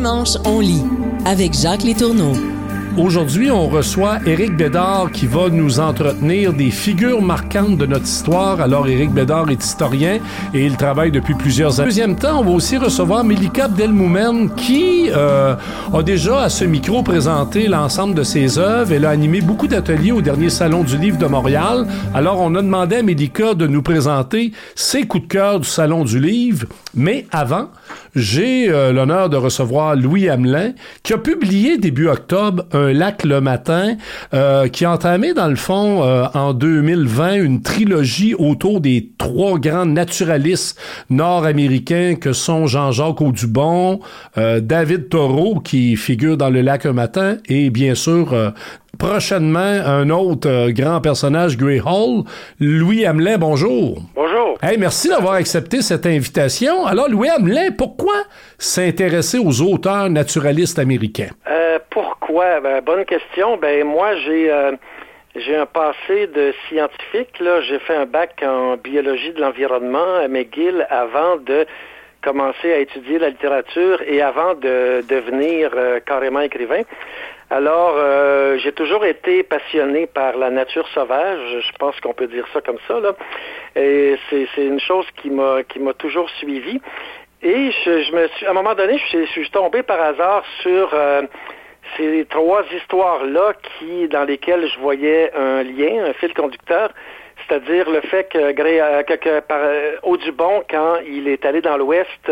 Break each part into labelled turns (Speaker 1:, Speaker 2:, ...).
Speaker 1: Dimanche, on lit avec Jacques Létourneau.
Speaker 2: Aujourd'hui, on reçoit Éric Bédard qui va nous entretenir des figures marquantes de notre histoire. Alors, Éric Bédard est historien et il travaille depuis plusieurs années. Deuxième temps, on va aussi recevoir Melika Abdelmoumen qui euh, a déjà à ce micro présenté l'ensemble de ses œuvres. Elle a animé beaucoup d'ateliers au dernier Salon du Livre de Montréal. Alors, on a demandé à Melika de nous présenter ses coups de cœur du Salon du Livre. Mais avant, j'ai euh, l'honneur de recevoir Louis Hamelin qui a publié début octobre un lac le matin, euh, qui a entamé dans le fond euh, en 2020 une trilogie autour des trois grands naturalistes nord-américains que sont Jean-Jacques Audubon, euh, David Thoreau qui figure dans le lac un matin et bien sûr prochainement un autre grand personnage, Gray Hall. Louis Hamelin, bonjour.
Speaker 3: Bonjour.
Speaker 2: Hey, merci d'avoir accepté cette invitation. Alors, Louis Hamelin, pourquoi s'intéresser aux auteurs naturalistes américains?
Speaker 3: Euh, pourquoi? Ben, bonne question. Ben, moi, j'ai... Euh, un passé de scientifique. J'ai fait un bac en biologie de l'environnement à McGill avant de commencer à étudier la littérature et avant de devenir euh, carrément écrivain. Alors, euh, j'ai toujours été passionné par la nature sauvage. Je pense qu'on peut dire ça comme ça. Et c'est, une chose qui m'a toujours suivi. Et je, me suis, à un moment donné, je, suis tombé par hasard sur ces trois histoires-là qui, dans lesquelles je voyais un lien, un fil conducteur, c'est-à-dire le fait que, que, que par Audubon, quand il est allé dans l'Ouest,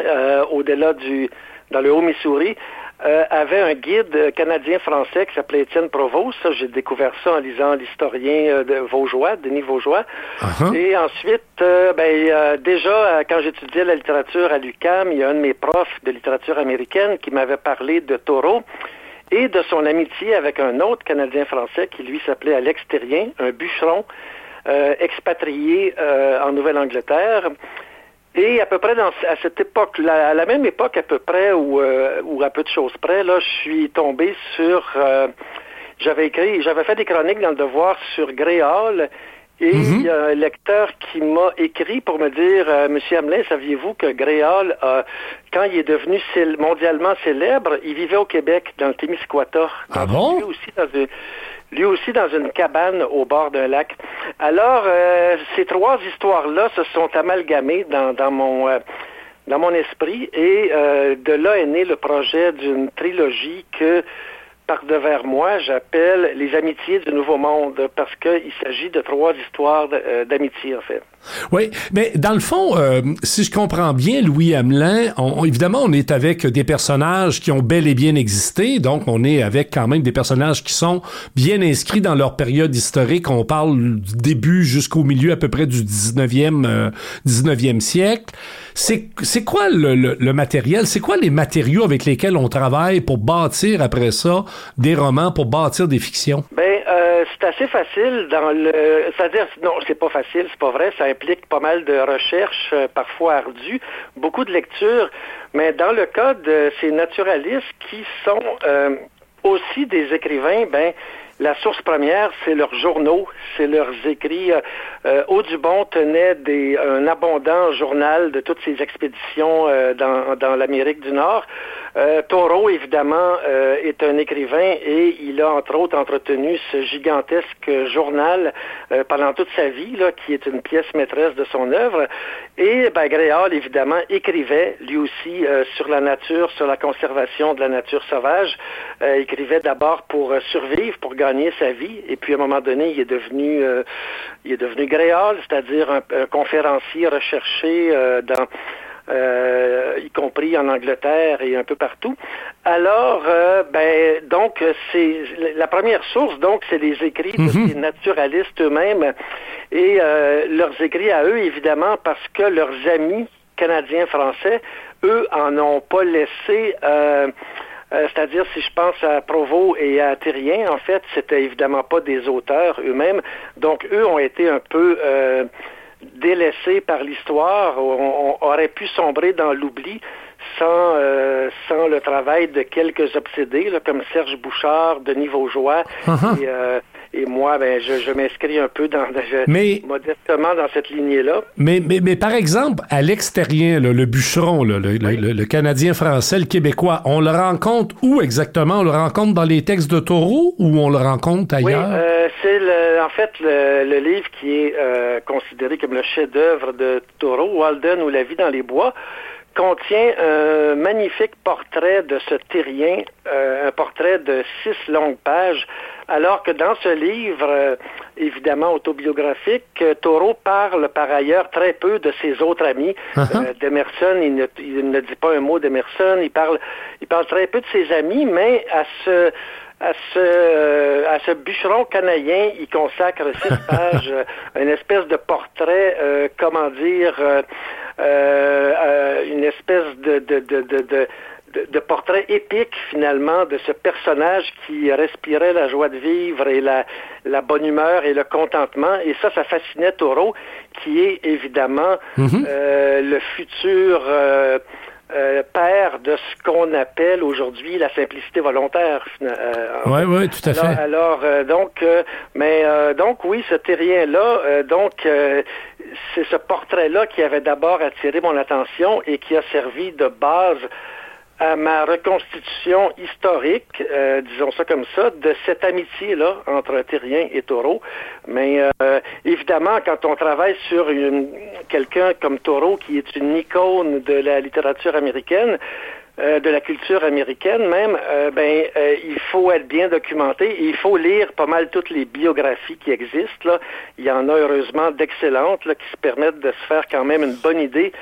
Speaker 3: euh, au-delà du, dans le Haut-Missouri, euh, avait un guide canadien-français qui s'appelait Étienne Provost. Ça, j'ai découvert ça en lisant l'historien euh, de Vaugeois, Denis Vaugeois.
Speaker 2: Uh-huh.
Speaker 3: Et ensuite, euh, ben, euh, déjà, quand j'étudiais la littérature à l'UCAM, il y a un de mes profs de littérature américaine qui m'avait parlé de Thoreau et de son amitié avec un autre Canadien-français qui, lui, s'appelait Alex Thérien, un bûcheron expatrié en Nouvelle-Angleterre. Et à peu près dans, à cette époque, là, à la même époque à peu près, ou, euh, ou à peu de choses près, là, je suis tombé sur, euh, j'avais écrit, j'avais fait des chroniques dans le Devoir sur Grey Hall, et il
Speaker 2: Mhm.
Speaker 3: y a un lecteur qui m'a écrit pour me dire, euh, Monsieur Hamelin, saviez-vous que Grey Hall, euh, quand il est devenu mondialement célèbre, il vivait au Québec, dans le Témiscouata.
Speaker 2: Ah bon?
Speaker 3: Lui aussi dans une, lui aussi dans une cabane au bord d'un lac. Alors, euh, ces trois histoires-là se sont amalgamées dans, dans mon euh, dans mon esprit et euh, de là est né le projet d'une trilogie que par devers moi, j'appelle Les Amitiés du Nouveau Monde, parce qu'il s'agit de trois histoires euh, d'amitié, en fait.
Speaker 2: Oui, mais dans le fond, euh, si je comprends bien, Louis Hamelin, on, on- évidemment, on est avec des personnages qui ont bel et bien existé, donc on est avec quand même des personnages qui sont bien inscrits dans leur période historique. On parle du début jusqu'au milieu à peu près du 19e, euh, 19e siècle. C'est c'est quoi le, le- le matériel? C'est quoi les matériaux avec lesquels on travaille pour bâtir après ça des romans, pour bâtir des fictions?
Speaker 3: Ben, euh, c'est assez facile dans le. C'est-à-dire, non, c'est pas facile, c'est pas vrai. Ça implique pas mal de recherches, euh, parfois ardues, beaucoup de lectures. Mais dans le cas de ces naturalistes qui sont euh, aussi des écrivains, ben, la source première, c'est leurs journaux, c'est leurs écrits. Euh, euh, Audubon tenait des, un abondant journal de toutes ses expéditions euh, dans, dans l'Amérique du Nord. Euh, évidemment, euh, est un écrivain et il a, entre autres, entretenu ce gigantesque journal euh, pendant toute sa vie, là, qui est une pièce maîtresse de son œuvre. Et ben, évidemment, écrivait, lui aussi, euh, sur la nature, sur la conservation de la nature sauvage. Écrivait d'abord pour survivre, pour gagner sa vie. Et puis, à un moment donné, il est devenu, il est devenu Grey Hall, c'est-à-dire un, conférencier recherché dans euh, y compris en Angleterre et un peu partout. Alors, euh, ben, donc, c'est la première source, donc, c'est les écrits de
Speaker 2: Mhm.
Speaker 3: naturalistes eux-mêmes et euh, leurs écrits à eux, évidemment, parce que leurs amis canadiens-français, eux, en ont pas laissé. Euh, euh, c'est-à-dire, si je pense à Provost et à Thérien, en fait, c'était évidemment pas des auteurs eux-mêmes. Donc, eux ont été un peu euh, délaissés par l'histoire. On, on aurait pu sombrer dans l'oubli sans, euh, sans le travail de quelques obsédés, là, comme Serge Bouchard, Denis Vaugeois
Speaker 2: Uh-huh.
Speaker 3: et, euh, et moi, ben, je, m'inscris un peu dans, modestement dans cette lignée-là.
Speaker 2: Mais, mais, mais par exemple, à l'extérieur, le bûcheron, le, le, Canadien français, le Québécois, on le rencontre où exactement? On le rencontre dans les textes de Taureau ou on le rencontre ailleurs?
Speaker 3: Oui, euh, c'est en fait le, livre qui est euh, considéré comme le chef-d'œuvre de Taureau, Walden ou La vie dans les bois contient un magnifique portrait de ce terrien, euh, un portrait de six longues pages, alors que dans ce livre, euh, évidemment autobiographique, euh, Taureau parle par ailleurs très peu de ses autres amis. Uh-huh. D'Emerson, il ne, il ne, dit pas un mot d'Emerson, il parle, il parle très peu de ses amis, mais à ce à ce, à ce bûcheron canadien, il consacre six pages, une espèce de portrait, comment dire, euh, euh, une espèce de, de, de, de de, portrait épique finalement de ce personnage qui respirait la joie de vivre et la, la bonne humeur et le contentement. Et ça, ça fascinait Taureau, qui est évidemment mm-hmm. euh, le futur euh, euh, père de ce qu'on appelle aujourd'hui la simplicité volontaire.
Speaker 2: oui, euh, oui, tout à
Speaker 3: fait. Alors, euh, donc, mais donc oui, ce terrien-là, donc c'est ce portrait-là qui avait d'abord attiré mon attention et qui a servi de base à ma reconstitution historique, euh, disons ça comme ça, de cette amitié-là entre Terrien et Taureau. Mais euh, évidemment, quand on travaille sur quelqu'un comme Taureau, qui est une icône de la littérature américaine, euh, de la culture américaine même, ben il faut être bien documenté et il faut lire pas mal toutes les biographies qui existent. Là. Il y en a heureusement d'excellentes qui se permettent de se faire quand même une bonne idée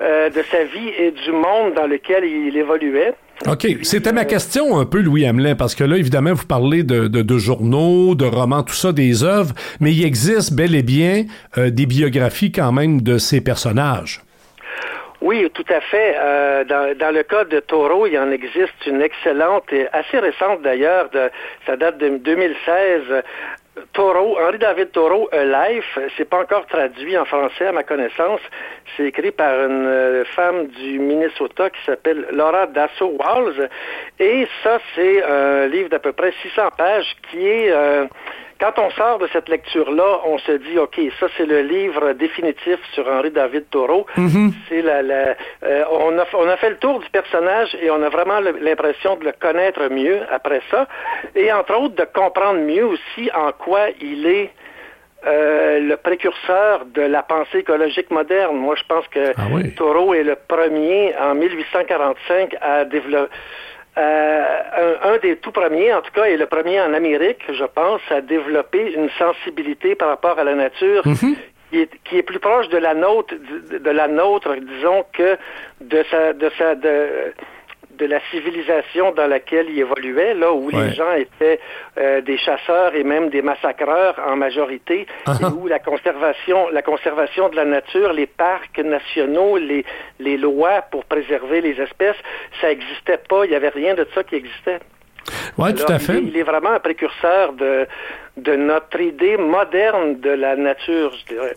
Speaker 3: euh, de sa vie et du monde dans lequel il évoluait.
Speaker 2: OK. C'était ma question un peu, Louis Hamelin, parce que là, évidemment, vous parlez de, de, journaux, de romans, tout ça, des œuvres, mais il existe bel et bien euh, des biographies quand même de ces personnages.
Speaker 3: Oui, tout à fait. Euh, dans, dans, le cas de Taureau, il en existe une excellente et assez récente d'ailleurs, de, ça date de 2016, Taureau, Henri-David Taureau, A Life, c'est pas encore traduit en français à ma connaissance. C'est écrit par une euh, femme du Minnesota qui s'appelle Laura Dasso Walls. Et ça, c'est un livre d'à peu près 600 pages qui est... Euh, quand on sort de cette lecture-là, on se dit, OK, ça c'est le livre définitif sur Henri David Thoreau. Mm-hmm. C'est la, euh, on, a, on a fait le tour du personnage et on a vraiment l'impression de le connaître mieux après ça. Et entre autres, de comprendre mieux aussi en quoi il est euh, le précurseur de la pensée écologique moderne. Moi, je pense que ah Thoreau est le premier en 1845 à développer euh, un, des tout premiers, en tout cas, et le premier en Amérique, je pense, à développer une sensibilité par rapport à la nature mhm. qui, est, qui, est, plus proche de la nôtre, de, la nôtre, disons, que de sa, de sa, de, de la civilisation dans laquelle il évoluait, là où les gens étaient euh, des chasseurs et même des massacreurs en majorité, ah et où la conservation, la conservation de la nature, les parcs nationaux, les, les lois pour préserver les espèces, ça n'existait pas. Il n'y avait rien de ça qui existait.
Speaker 2: Oui, tout à fait.
Speaker 3: Il, est vraiment un précurseur de, de notre idée moderne de la nature, je dirais.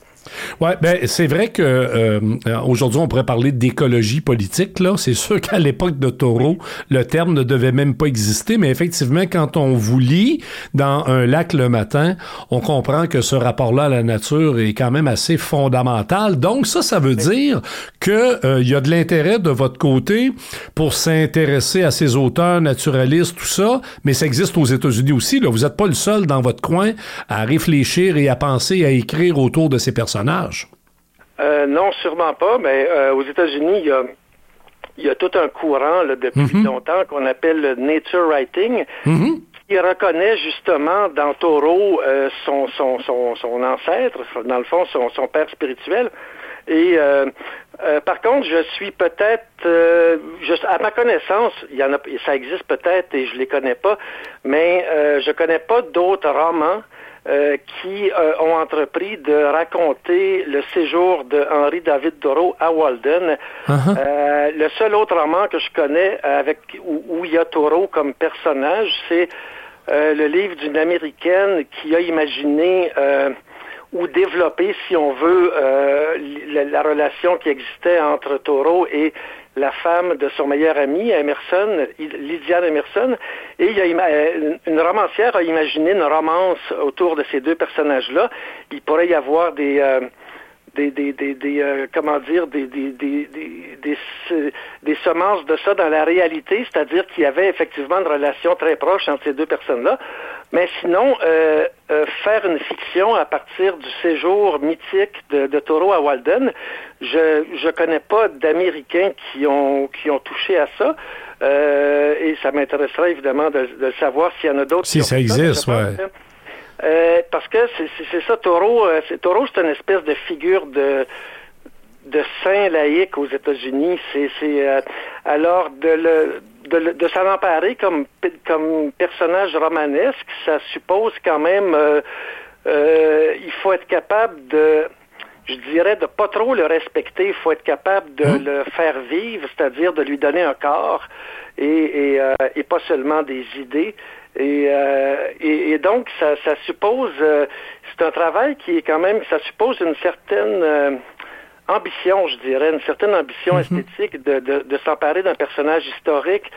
Speaker 2: Ouais, ben c'est vrai que euh, aujourd'hui on pourrait parler d'écologie politique là. C'est sûr qu'à l'époque de Taureau, le terme ne devait même pas exister, mais effectivement quand on vous lit dans un lac le matin, on comprend que ce rapport-là à la nature est quand même assez fondamental. Donc ça, ça veut dire que euh, il y a de l'intérêt de votre côté pour s'intéresser à ces auteurs naturalistes, tout ça, mais ça existe aux États-Unis aussi. Là, vous n'êtes pas le seul dans votre coin à réfléchir et à penser, à écrire autour de ces personnes
Speaker 3: euh, non, sûrement pas, mais euh, aux États-Unis, il y a, tout un courant depuis mhm. longtemps qu'on appelle le nature writing, mhm. qui reconnaît justement dans Taureau euh, son, son, ancêtre, dans le fond, son, père spirituel. Et par contre, je suis peut-être, à ma connaissance, il y en a, ça existe peut-être et je les connais pas, mais je connais pas d'autres romans euh, qui euh, ont entrepris de raconter le séjour de Henri David Thoreau à Walden. Uh-huh. Euh, le seul autre roman que je connais avec où, il y a Thoreau comme personnage, c'est le livre d'une américaine qui a imaginé ou développer, si on veut, la, la, relation qui existait entre Taureau et la femme de son meilleur ami, Emerson, Lydia Emerson, et il a, une romancière a imaginé une romance autour de ces deux personnages-là. Il pourrait y avoir des des, des, des, des euh, comment dire des, semences de ça dans la réalité, c'est-à-dire qu'il y avait effectivement une relation très proche entre ces deux personnes-là. Mais sinon, euh, euh, faire une fiction à partir du séjour mythique de, de Taureau à Walden, je je connais pas d'Américains qui ont qui ont touché à ça. Euh, et ça m'intéresserait évidemment de, de savoir s'il y en a d'autres.
Speaker 2: Si ça existe, ouais.
Speaker 3: Euh, parce que c'est ça, Taureau, euh, c'est Taureau, c'est une espèce de figure de de saint laïque aux États-Unis. C'est euh, alors de le de, de s'en emparer comme comme personnage romanesque, ça suppose quand même il faut être capable de je dirais de pas trop le respecter, il faut être capable de mmh. le faire vivre, c'est-à-dire de lui donner un corps et, et, et pas seulement des idées. Et, euh, et, et, donc, ça, ça suppose, euh, c'est un travail qui est quand même, ça suppose une certaine euh, ambition, je dirais, une certaine ambition mm-hmm. esthétique de, de, de s'emparer d'un personnage historique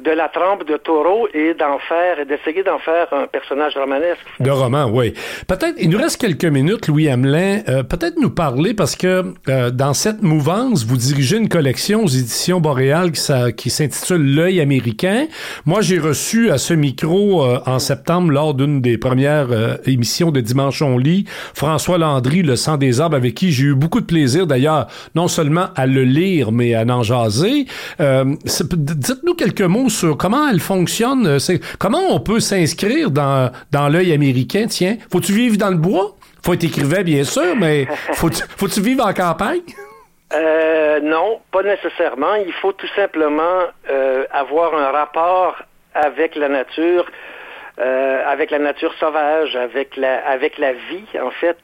Speaker 3: de la trempe de taureau et d'en faire et d'essayer d'en faire un personnage romanesque.
Speaker 2: De roman, oui. Peut-être, il nous reste quelques minutes, Louis Hamelin. Euh, peut-être nous parler parce que euh, dans cette mouvance, vous dirigez une collection aux éditions Boréal qui, s'intitule L'œil américain. Moi, j'ai reçu à ce micro euh, en septembre lors d'une des premières émissions de Dimanche on lit François Landry, Le sang des arbres, avec qui j'ai eu beaucoup de plaisir d'ailleurs, non seulement à le lire, mais à en jaser. Dites-nous quelques mots sur comment elle fonctionne. Euh, comment on peut s'inscrire dans, dans l'œil américain, tiens? Faut-tu vivre dans le bois? Faut être écrivain, bien sûr, mais faut-tu faut vivre en campagne?
Speaker 3: Euh, non, pas nécessairement. Il faut tout simplement euh, avoir un rapport avec la nature, avec la nature sauvage, avec la, avec la vie, en fait,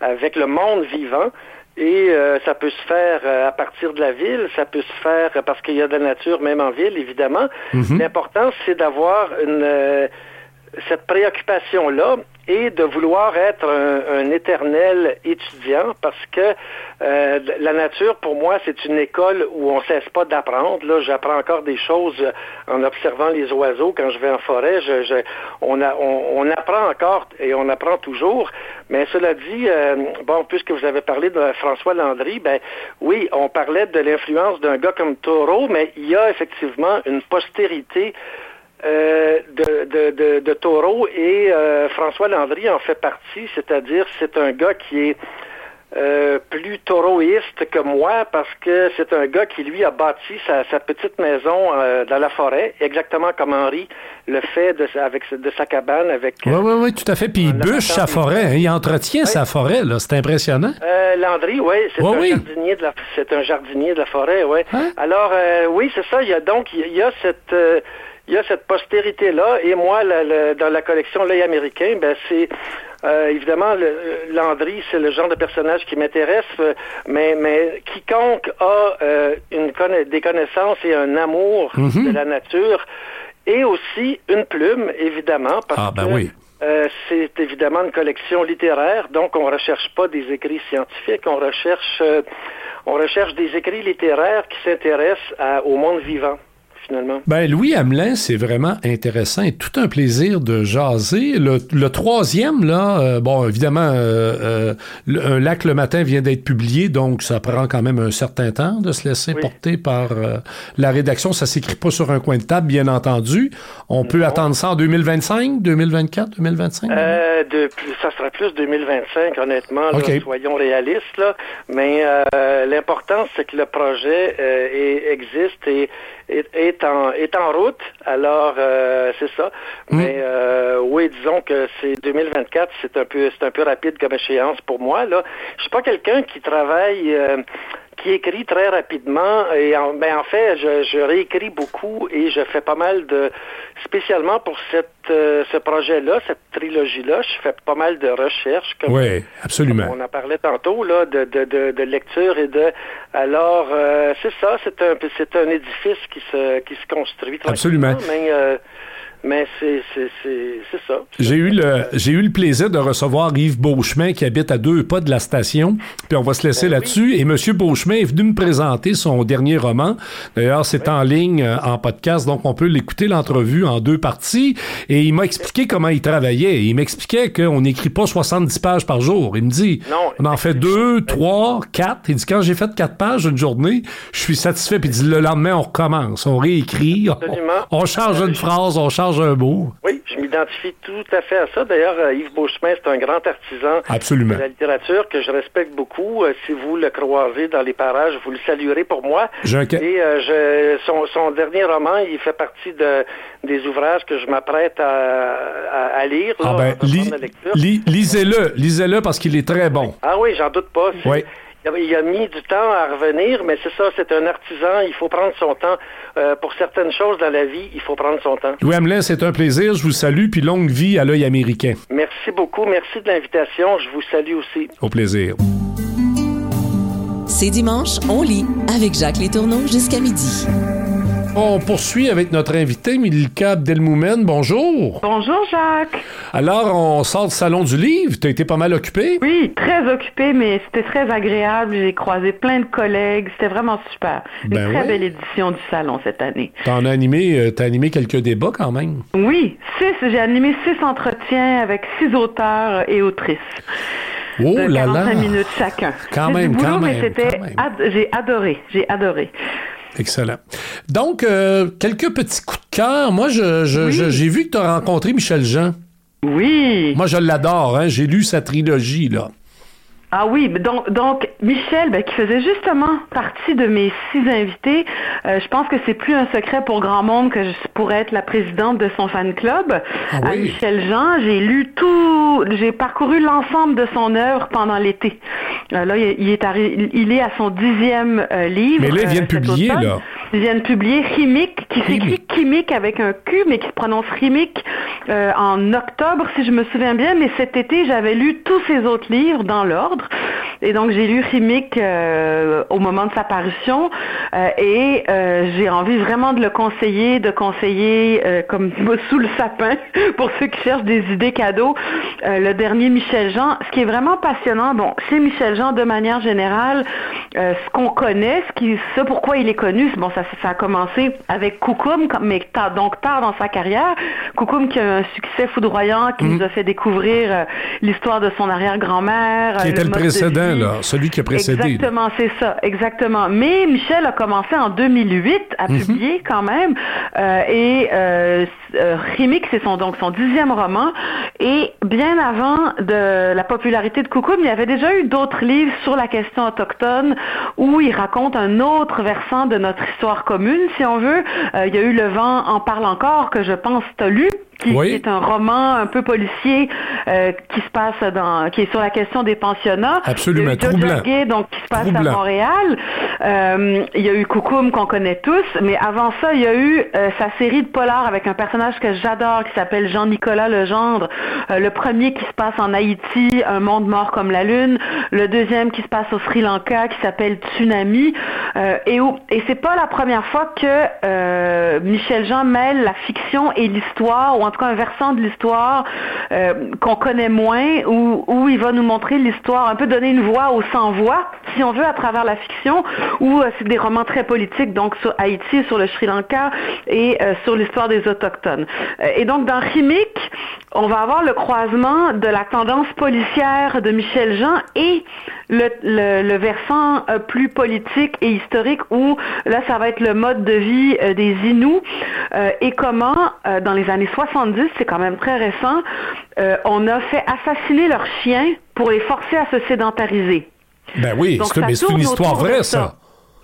Speaker 3: avec le monde vivant. Et euh, ça peut se faire euh, à partir de la ville, ça peut se faire parce qu'il y a de la nature même en ville, évidemment. Mhm. L'important, c'est d'avoir une euh, cette préoccupation-là et de vouloir être un, éternel étudiant parce que euh, la nature, pour moi, c'est une école où on cesse pas d'apprendre. Là, j'apprends encore des choses en observant les oiseaux quand je vais en forêt. Je, on, a, on, apprend encore et on apprend toujours. Mais cela dit, euh, bon, puisque vous avez parlé de François Landry, ben oui, on parlait de l'influence d'un gars comme Taureau, mais il y a effectivement une postérité euh, de, de, de, de, Taureau et euh, François Landry en fait partie, c'est-à-dire c'est un gars qui est euh, plus tauroïste que moi parce que c'est un gars qui lui a bâti sa, sa petite maison dans la forêt, exactement comme Henri le fait de, avec de sa cabane avec.
Speaker 2: Oui, oui, oui, tout à fait. Puis il bûche sa forêt, hein, il entretient sa forêt, là, c'est impressionnant.
Speaker 3: Landry, oui, c'est un jardinier de la, c'est un jardinier de la forêt, oui. Hein? Alors oui, c'est ça. Il y a donc il y a cette il y a cette postérité-là. Et moi, dans la collection L'œil américain, ben, c'est euh, évidemment, Landry, c'est le genre de personnage qui m'intéresse, euh, mais, mais quiconque a euh, une des connaissances et un amour mhm. de la nature, et aussi une plume, évidemment, parce ah, ben oui. c'est évidemment une collection littéraire, donc on recherche pas des écrits scientifiques, on recherche, on recherche des écrits littéraires qui s'intéressent au monde vivant.
Speaker 2: Ben, Louis Hamelin, c'est vraiment intéressant et tout un plaisir de jaser. Le, troisième, là, euh, bon, évidemment, euh, euh, Un lac le matin vient d'être publié, donc ça prend quand même un certain temps de se laisser porter par la rédaction. Ça s'écrit pas sur un coin de table, bien entendu. On peut attendre ça en 2025, 2024, 2025?
Speaker 3: de, ça sera plus 2025, honnêtement. soyons réalistes, là. Mais l'important, c'est que le projet existe et est, en, est en route. Alors, euh, c'est ça. Mm. Mais euh, oui, disons que c'est 2024, c'est un peu c'est un peu rapide comme échéance pour moi. Là, je suis pas quelqu'un qui travaille. Euh, qui écrit très rapidement et en, ben en fait je, je réécris beaucoup et je fais pas mal de spécialement pour cette euh, ce projet-là, cette trilogie-là, je fais pas mal de recherches.
Speaker 2: Comme, oui, absolument.
Speaker 3: on en parlait tantôt là, de, de, de, de lecture et de. Alors, euh, c'est ça, c'est un c'est un édifice qui se qui se construit.
Speaker 2: Absolument.
Speaker 3: Mais, euh, Mais c'est ça.
Speaker 2: J'ai eu, le, j'ai eu le plaisir de recevoir Yves Beauchemin qui habite à deux pas de la station. Puis on va se laisser ben là-dessus. Et M. Beauchemin est venu me présenter son dernier roman. D'ailleurs, c'est en ligne, euh, en podcast, donc on peut l'écouter, l'entrevue, en deux parties. Et il m'a expliqué comment il travaillait. Il m'expliquait qu'on n'écrit pas 70 pages par jour. Il me dit, on en fait deux, trois, quatre. Il dit, quand j'ai fait quatre pages une journée, je suis satisfait. Puis il dit, le lendemain, on recommence. On réécrit. On, on change une phrase, on change un.
Speaker 3: Oui, je m'identifie tout à fait à ça. D'ailleurs, euh, Yves Beauchemin, c'est un grand artisan
Speaker 2: Absolument.
Speaker 3: de la littérature que je respecte beaucoup. Euh, si vous le croisez dans les parages, vous le saluerez pour moi. Et euh, je, son, son, dernier roman, il fait partie de, des ouvrages que je m'apprête à, à, lire.
Speaker 2: ah ben, lisez-le, lisez-le parce qu'il est très bon.
Speaker 3: Ah oui, j'en doute pas. Oui. Il a mis du temps à revenir, mais c'est ça, c'est un artisan, il faut prendre son temps. Euh, pour certaines choses dans la vie, il faut prendre son temps.
Speaker 2: Louis Hamelin, c'est un plaisir, je vous salue, puis longue vie à l'œil américain.
Speaker 3: Merci beaucoup, merci de l'invitation, je vous salue aussi.
Speaker 2: Au plaisir.
Speaker 1: C'est dimanche, on lit avec Jacques Létourneau jusqu'à midi.
Speaker 2: On poursuit avec notre invité, Milka Abdelmoumen. Bonjour.
Speaker 4: Bonjour, Jacques.
Speaker 2: Alors, on sort du Salon du Livre. Tu as été pas mal occupé?
Speaker 4: Oui, très occupé, mais c'était très agréable. J'ai croisé plein de collègues. C'était vraiment super. Une ben très belle édition du Salon cette année.
Speaker 2: T'en as animé, euh, as animé quelques débats quand même?
Speaker 4: Oui, six. J'ai animé six entretiens avec six auteurs et autrices.
Speaker 2: Oh de 45
Speaker 4: minutes chacun.
Speaker 2: Quand même, quand même.
Speaker 4: J'ai adoré, j'ai adoré.
Speaker 2: Excellent. Donc, euh, quelques petits coups de cœur. Moi, j'ai je, vu que tu as rencontré Michel Jean.
Speaker 4: Oui.
Speaker 2: Moi, je l'adore. Hein? J'ai lu sa trilogie, là.
Speaker 4: Ah oui, donc, donc Michel, ben, qui faisait justement partie de mes six invités, euh, je pense que c'est plus un secret pour grand monde que je pourrais être la présidente de son fan club.
Speaker 2: Ah
Speaker 4: à Michel Jean, j'ai lu tout, j'ai parcouru l'ensemble de son œuvre pendant l'été. Euh, là, il est, il est à son dixième euh, livre.
Speaker 2: Mais là, il vient de publier, là.
Speaker 4: Il vient de publier Chimique, qui s'écrit chimique avec un Q, mais qui se prononce Chimique en octobre, si je me souviens bien. Mais cet été, j'avais lu tous ses autres livres dans l'ordre. Et donc, j'ai lu Chimique euh, au moment de sa parution euh, et euh, j'ai envie vraiment de le conseiller, de conseiller comme sous le sapin pour ceux qui cherchent des idées cadeaux. le dernier Michel Jean, ce qui est vraiment passionnant, bon, chez Michel Jean, de manière générale, ce qu'on connaît, ce, qui, ce pourquoi il est connu, bon, ça, ça a commencé avec Koukoum, mais tard, donc tard dans sa carrière. Koukoum qui a un succès foudroyant, qui mhm. nous a fait découvrir l'histoire de son arrière-grand-mère,
Speaker 2: le précédent, là, celui qui a précédé.
Speaker 4: Exactement, c'est ça, exactement. Mais Michel a commencé en 2008 à mhm. publier quand même, euh, et euh, euh c'est son donc son dixième roman. Et bien avant de la popularité de Coucou, il y avait déjà eu d'autres livres sur la question autochtone où il raconte un autre versant de notre histoire commune, si on veut. Euh, il y a eu Le vent en parle encore que je pense tu as lu qui, est un roman un peu policier euh, qui se passe dans, qui est sur la question des pensionnats.
Speaker 2: Absolument, troublant.
Speaker 4: Donc qui se passe à Montréal. Euh, il y a eu Koukoum qu'on connaît tous, mais avant ça, il y a eu euh, sa série de polars avec un personnage que j'adore qui s'appelle Jean-Nicolas Legendre. Euh, le premier qui se passe en Haïti, Un monde mort comme la lune. Le deuxième qui se passe au Sri Lanka qui s'appelle Tsunami. Et où, et c'est pas la première fois que Michel Jean mêle la fiction et l'histoire en tout cas un versant de l'histoire qu'on connaît moins, où, où il va nous montrer l'histoire, un peu donner une voix aux sans-voix, si on veut, à travers la fiction, ou euh, c'est des romans très politiques, donc sur Haïti, sur le Sri Lanka et euh, sur l'histoire des Autochtones. et donc dans Chimique, on va avoir le croisement de la tendance policière de Michel Jean et le, le, versant plus politique et historique où là ça va être le mode de vie des Inuits et comment dans les années 60 c'est quand même très récent, euh, on a fait assassiner leurs chiens pour les forcer à se sédentariser.
Speaker 2: Ben oui, c'est une histoire vraie, ça.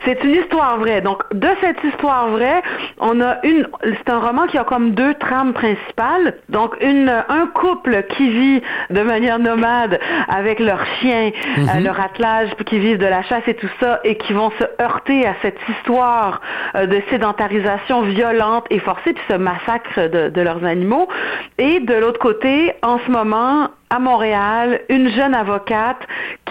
Speaker 4: C'est une histoire vraie. Donc, de cette histoire vraie, on a une. C'est un roman qui a comme deux trames principales. Donc, une, un couple qui vit de manière nomade avec leurs chiens, mhm. euh, leur attelage, qui vivent de la chasse et tout ça, et qui vont se heurter à cette histoire euh, de sédentarisation violente et forcée, puis ce massacre de, de leurs animaux. Et de l'autre côté, en ce moment, à Montréal, une jeune avocate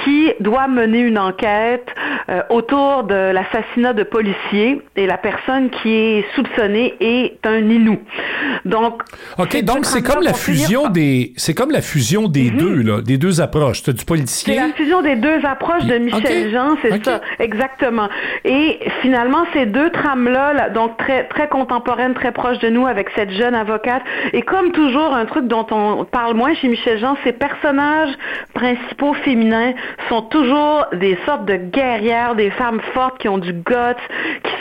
Speaker 4: qui doit mener une enquête euh, autour de l'assassinat de policiers et la personne qui est soupçonnée est un Inou.
Speaker 2: Donc, ok, donc c'est comme la fusion des, c'est comme la fusion des mhm. deux là, des deux approches. du policier.
Speaker 4: C'est la fusion des deux approches de Michel Jean, c'est ça, exactement. Et finalement, ces deux trames là, donc très très contemporaines, très proches de nous, avec cette jeune avocate. Et comme toujours, un truc dont on parle moins chez Michel Jean, ces personnages principaux féminins sont toujours des sortes de guerrières, des femmes fortes qui ont du guts,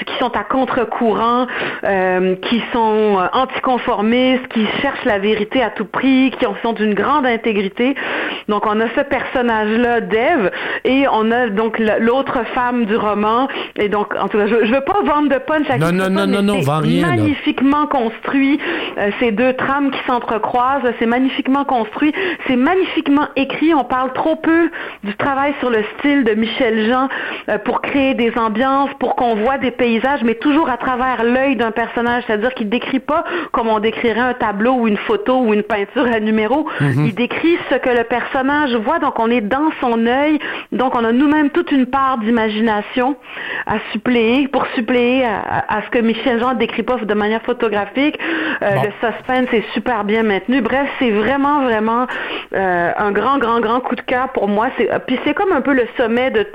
Speaker 4: qui, sont à contre-courant, euh, qui sont euh, anticonformistes, qui cherchent la vérité à tout prix, qui sont d'une grande intégrité. Donc on a ce personnage-là, Dev, et on a donc l'autre femme du roman. Et donc, en tout cas, je, ne veux pas vendre de punch à
Speaker 2: non, non, non, non, non, non, rien.
Speaker 4: Magnifiquement construit, euh, ces deux trames qui s'entrecroisent, c'est magnifiquement construit, c'est magnifiquement écrit. On parle trop peu du travail sur le style de Michel Jean euh, pour créer des ambiances, pour qu'on voit des paysages, mais toujours à travers l'œil d'un personnage, c'est-à-dire qu'il décrit pas comme on décrirait un tableau ou une photo ou une peinture à numéro. Mhm. Il décrit ce que le personnage voit, donc on est dans son œil, donc on a nous-mêmes toute une part d'imagination à suppléer, pour suppléer à, ce que Michel Jean décrit pas de manière photographique. Euh, le suspense est super bien maintenu. Bref, c'est vraiment, vraiment euh, un grand, grand, grand coup de cœur pour moi. C'est, puis c'est comme un peu le sommet de,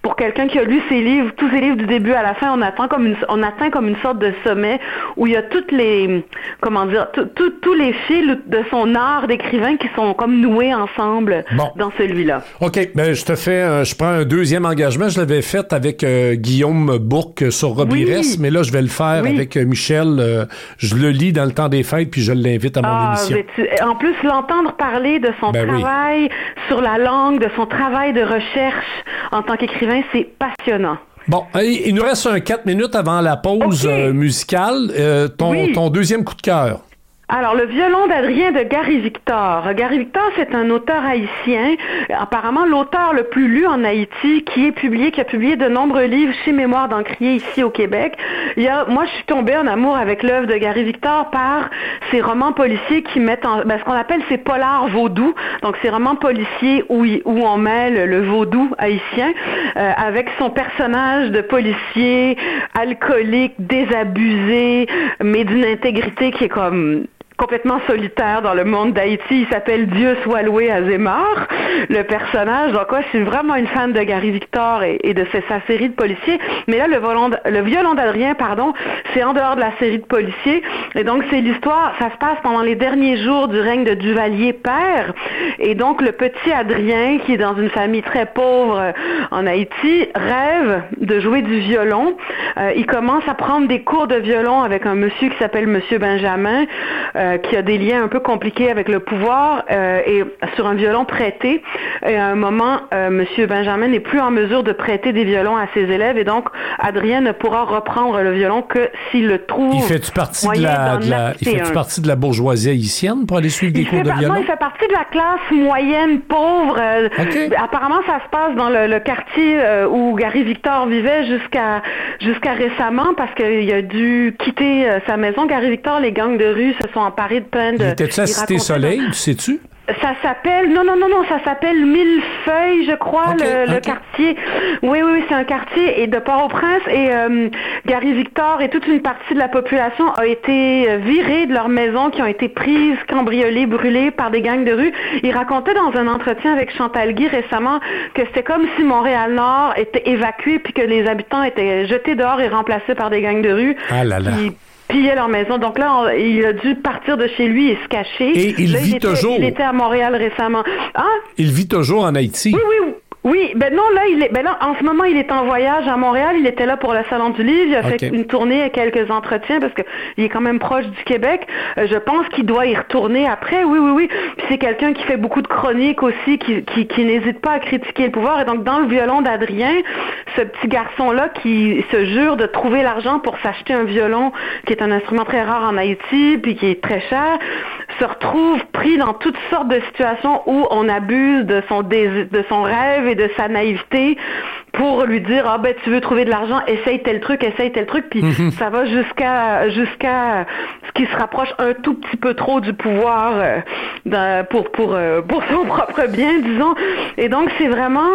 Speaker 4: pour quelqu'un qui a lu ses livres, tous ses livres du début à la fin, on attend comme une, on atteint comme une sorte de sommet où il y a toutes les, comment dire, tous les fils de son art d'écrivain qui sont comme noués ensemble dans celui-là.
Speaker 2: OK, ben je te fais, je prends un deuxième engagement. Je l'avais fait avec euh, Guillaume Bourque sur Robires, mais là je vais le faire avec euh, Michel. Euh, je le lis dans le temps des fêtes, puis je l'invite à mon ah, émission.
Speaker 4: en plus, l'entendre parler de son ben travail sur la langue, de son travail de recherche en tant qu'écrivain, c'est passionnant.
Speaker 2: Bon, il nous reste un 4 minutes avant la pause musicale. ton, ton deuxième coup de cœur.
Speaker 4: Alors, le violon d'Adrien de Gary Victor. Gary Victor, c'est un auteur haïtien, apparemment l'auteur le plus lu en Haïti, qui est publié, qui a publié de nombreux livres chez Mémoire d'Encrier ici au Québec. Moi, je suis tombée en amour avec l'œuvre de Gary Victor par ses romans policiers qui mettent en, ben, ce qu'on appelle ses polars vaudous. Donc, ces romans policiers où, où on mêle le vaudou haïtien euh, avec son personnage de policier alcoolique, désabusé, mais d'une intégrité qui est comme complètement solitaire dans le monde d'Haïti. Il s'appelle Dieu soit loué à Zemar, le personnage. Donc, ouais, je suis vraiment une fan de Gary Victor et, de sa série de policiers. Mais là, le, violon, le violon d'Adrien, pardon, c'est en dehors de la série de policiers. Et donc, c'est l'histoire, ça se passe pendant les derniers jours du règne de Duvalier père. Et donc, le petit Adrien, qui est dans une famille très pauvre euh, en Haïti, rêve de jouer du violon. Euh, il commence à prendre des cours de violon avec un monsieur qui s'appelle Monsieur Benjamin. Euh, euh, qui a des liens un peu compliqués avec le pouvoir euh, et sur un violon prêté. Et à un moment, euh, Monsieur Benjamin n'est plus en mesure de prêter des violons à ses élèves et donc Adrien ne pourra reprendre le violon que s'il le trouve.
Speaker 2: Il fait partie de la, il fait partie de la bourgeoisie haïtienne pour aller suivre des cours de violon?
Speaker 4: Non, il fait partie de la classe moyenne pauvre. Apparemment, ça se passe dans le, quartier où Gary Victor vivait jusqu'à jusqu'à récemment parce qu'il a dû quitter sa maison. Gary Victor, les gangs de rue se sont Paris de.
Speaker 2: Il était à Cité Soleil, sais-tu?
Speaker 4: Ça s'appelle, non, non, non, non, ça s'appelle Millefeuille, je crois, le, quartier. Oui, oui, c'est un quartier et de Port-au-Prince. Et euh, Gary Victor et toute une partie de la population a été euh, virée de leur maison, qui ont été prises, cambriolées, brûlées par des gangs de rue. Il racontait dans un entretien avec Chantal Guy récemment que c'était comme si Montréal-Nord était évacué puis que les habitants étaient jetés dehors et remplacés par des gangs de rue.
Speaker 2: Ah là là
Speaker 4: pillaient leur maison. Donc là, il a dû partir de chez lui et se cacher.
Speaker 2: Et il vit toujours.
Speaker 4: il était à Montréal récemment.
Speaker 2: Ah? Il vit toujours en Haïti.
Speaker 4: Oui, oui, oui, ben non, là, il est, ben là, en ce moment, il est en voyage à Montréal. Il était là pour le Salon du Livre. Il a fait une tournée et quelques entretiens parce que il est quand même proche du Québec. Euh, je pense qu'il doit y retourner après. Oui, oui, oui. Puis c'est quelqu'un qui fait beaucoup de chroniques aussi, qui, qui, qui n'hésite pas à critiquer le pouvoir. Et donc, dans le violon d'Adrien, ce petit garçon-là qui se jure de trouver l'argent pour s'acheter un violon, qui est un instrument très rare en Haïti, puis qui est très cher, se retrouve pris dans toutes sortes de situations où on abuse de son de son rêve et de sa naïveté pour lui dire ah ben tu veux trouver de l'argent, essaye tel truc, essaye tel truc, puis mhm. ça va jusqu'à jusqu'à ce qui se rapproche un tout petit peu trop du pouvoir euh, pour pour euh, pour son propre bien, disons. Et donc c'est vraiment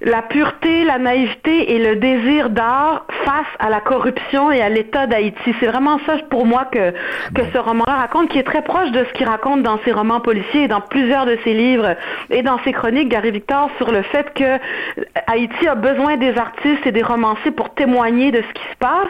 Speaker 4: la pureté, la naïveté et le désir d'art face à la corruption et à l'État d'Haïti. C'est vraiment ça pour moi que que ce roman-là raconte, qui est très proche de ce qu'il raconte dans ses romans policiers et dans plusieurs de ses livres et dans ses chroniques, Gary Victor, sur le fait que Haïti a besoin des artistes et des romanciers pour témoigner de ce qui se passe.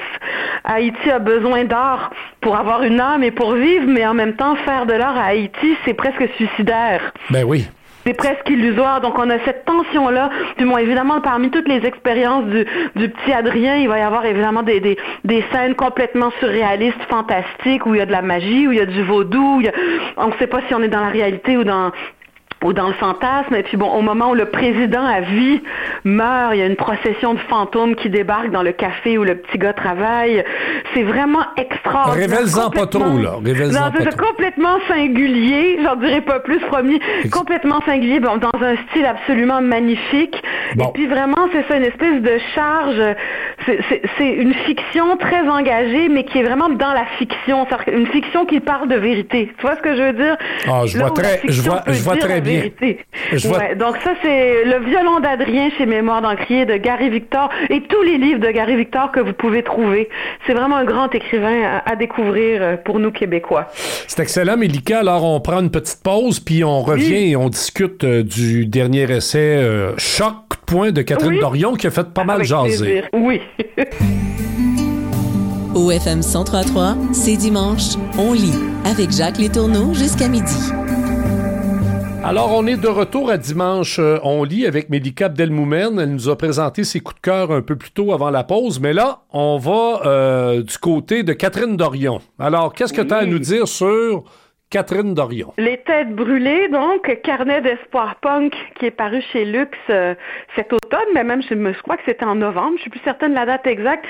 Speaker 4: Haïti a besoin d'art pour avoir une âme et pour vivre, mais en même temps, faire de l'art à Haïti, c'est presque suicidaire.
Speaker 2: Ben oui
Speaker 4: c'est presque illusoire. Donc on a cette tension-là. Du moins, évidemment, parmi toutes les expériences du, du, petit Adrien, il va y avoir évidemment des, des, des, scènes complètement surréalistes, fantastiques, où il y a de la magie, où il y a du vaudou. On ne sait pas si on est dans la réalité ou dans ou dans le fantasme. Et puis bon, au moment où le président à vie meurt, il y a une procession de fantômes qui débarque dans le café où le petit gars travaille. C'est vraiment extraordinaire.
Speaker 2: Révèle-en pas trop, là.
Speaker 4: C'est complètement singulier. J'en dirais pas plus, promis. Complètement singulier, bon, dans un style absolument magnifique. Et puis vraiment, c'est ça, une espèce de charge. C'est une fiction très engagée, mais qui est vraiment dans la fiction. Une fiction qui parle de vérité. Tu vois ce que je veux dire?
Speaker 2: Ah, je vois très, je vois, je vois très bien
Speaker 4: donc ça, c'est le violon d'Adrien chez Mémoire d'Encrier de Gary Victor et tous les livres de Gary Victor que vous pouvez trouver. C'est vraiment un grand écrivain à, découvrir euh, pour nous Québécois.
Speaker 2: C'est excellent, Mélika. Alors, on prend une petite pause, puis on revient et on discute euh, du dernier essai euh, Choc point de Catherine Dorion qui a fait pas mal jaser.
Speaker 4: Oui.
Speaker 1: Au FM 1033, c'est dimanche, on lit avec Jacques Létourneau jusqu'à midi.
Speaker 2: Alors, on est de retour à dimanche. Euh, on lit avec Médica Abdelmoumen. Elle nous a présenté ses coups de cœur un peu plus tôt avant la pause. Mais là, on va euh, du côté de Catherine Dorion. Alors, qu'est-ce que tu as à nous dire sur Catherine Dorion.
Speaker 4: Les têtes brûlées, donc, carnet d'espoir punk qui est paru chez Lux euh, cet automne, mais même je, crois que c'était en novembre, je suis plus certaine de la date exacte.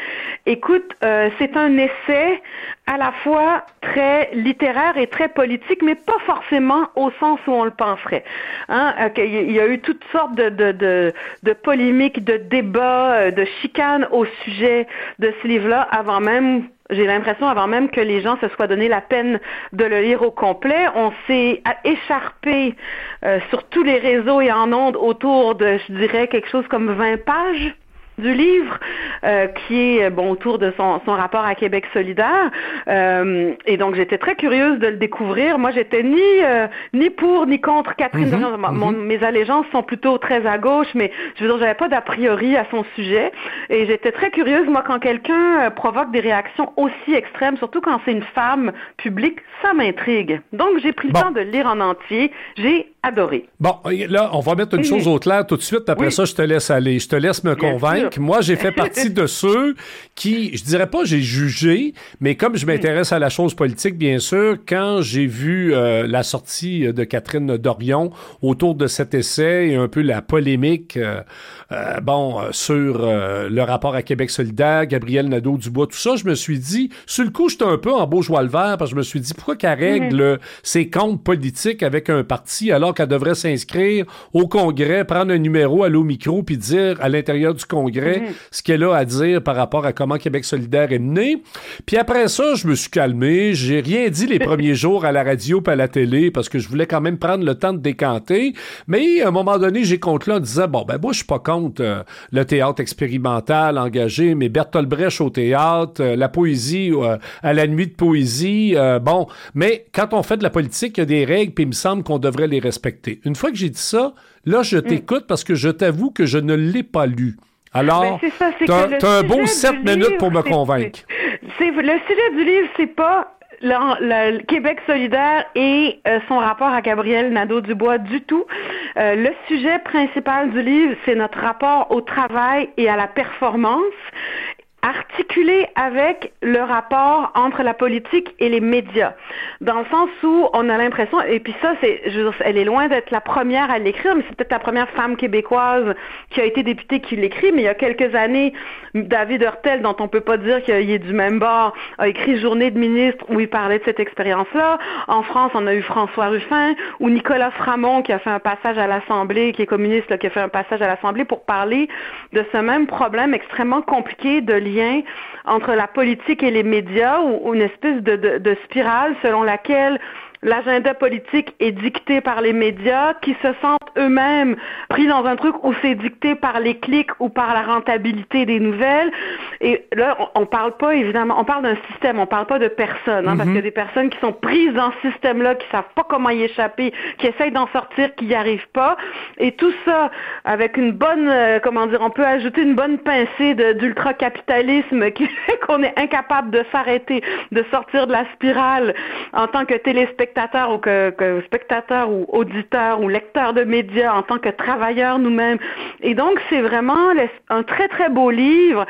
Speaker 4: Écoute, euh, c'est un essai à la fois très littéraire et très politique, mais pas forcément au sens où on le penserait. Hein? il y a eu toutes sortes de, de, de, de polémiques, de débats, euh, de chicanes au sujet de ce livre-là avant même j'ai l'impression, avant même que les gens se soient donné la peine de le lire au complet, on s'est écharpé euh, sur tous les réseaux et en ondes autour de, je dirais, quelque chose comme 20 pages du livre, euh, qui est bon autour de son, son rapport à Québec solidaire. Euh, et donc j'étais très curieuse de le découvrir. Moi, j'étais ni euh, ni pour ni contre Catherine. Mm Mes allégeances sont plutôt très à gauche, mais je veux dire, j'avais pas d'a priori à son sujet. Et j'étais très curieuse, moi, quand quelqu'un provoque des réactions aussi extrêmes, surtout quand c'est une femme publique, ça m'intrigue. Donc j'ai pris le temps de le lire en entier. J'ai adoré.
Speaker 2: Bon, là, on va mettre une chose au clair tout de suite. Après ça, je te laisse aller. Je te laisse me convaincre. Moi, j'ai fait partie de ceux qui, je dirais pas j'ai jugé, mais comme je m'intéresse à la chose politique, bien sûr, quand j'ai vu euh, la sortie de Catherine Dorion autour de cet essai et un peu la polémique, euh, euh, bon, sur le rapport à Québec solidaire, Gabriel Nadeau-Dubois, tout ça, je me suis dit, sur le coup, j'étais un peu en beau joie le vert parce que je me suis dit, pourquoi qu'elle règle ses comptes politiques avec un parti alors qu'elle devrait s'inscrire au Congrès, prendre un numéro, aller au micro, puis dire à l'intérieur du Congrès mhm. ce qu'elle a à dire par rapport à comment Québec solidaire est mené. Puis après ça, je me suis calmé. J'ai rien dit les premiers jours à la radio pas à la télé parce que je voulais quand même prendre le temps de décanter. Mais à un moment donné, j'ai compte là en disant, bon, ben moi, je suis pas contre euh, le théâtre expérimental engagé, mais Bertolt Brecht au théâtre, euh, la poésie euh, à la nuit de poésie, bon. Mais quand on fait de la politique, il y a des règles, puis il me semble qu'on devrait les respecter. Une fois que j'ai dit ça, là, je mm. t'écoute parce que je t'avoue que je ne l'ai pas lu. Alors, ben, tu as, un bon sept minutes pour me convaincre.
Speaker 4: le sujet du livre, c'est pas le, Québec solidaire et euh, son rapport à Gabriel Nadeau-Dubois du tout. Euh, le sujet principal du livre, c'est notre rapport au travail et à la performance articulé avec le rapport entre la politique et les médias. Dans le sens où on a l'impression, et puis ça, c'est, elle est loin d'être la première à l'écrire, mais c'est peut-être la première femme québécoise qui a été députée qui l'écrit, mais il y a quelques années, David Hurtel, dont on peut pas dire qu'il est du même bord, a écrit Journée de ministre où il parlait de cette expérience-là. En France, on a eu François Ruffin, ou Nicolas Framont qui a fait un passage à l'Assemblée, qui est communiste, qui a fait un passage à l'Assemblée pour parler de ce même problème extrêmement compliqué de entre la politique et les médias ou, une espèce de spirale selon laquelle l'agenda politique est dicté par les médias qui se sentent eux-mêmes pris dans un truc où c'est dicté par les clics ou par la rentabilité des nouvelles. Et là, on, parle pas évidemment, on parle d'un système, on parle pas de personnes, hein, parce mhm. que des personnes qui sont prises dans ce système-là, qui savent pas comment y échapper, qui essayent d'en sortir, qui n'y arrivent pas. Et tout ça avec une bonne, euh, comment dire, on peut ajouter une bonne pincée d'ultra-capitalisme qui fait qu'on est incapable de s'arrêter, de sortir de la spirale en tant que téléspectateur spectateur ou que, spectateur ou auditeur ou lecteur de médias, en tant que travailleur nous-mêmes. Et donc, c'est vraiment un très, très beau livre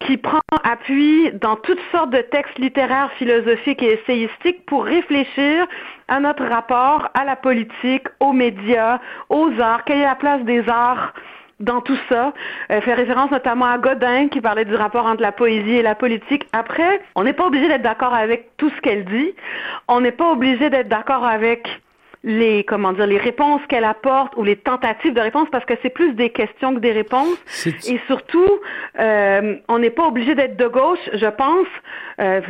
Speaker 4: qui prend appui dans toutes sortes de textes littéraires, philosophiques et essayistiques pour réfléchir à notre rapport à la politique, aux médias, aux arts, quelle est la place des arts dans tout ça. Elle fait référence notamment à Godin qui parlait du rapport entre la poésie et la politique. Après, on n'est pas obligé d'être d'accord avec tout ce qu'elle dit. On n'est pas obligé d'être d'accord avec les comment dire les réponses qu'elle apporte ou les tentatives de réponse parce que c'est plus des questions que des réponses et surtout euh, on n'est pas obligé d'être de gauche je pense euh,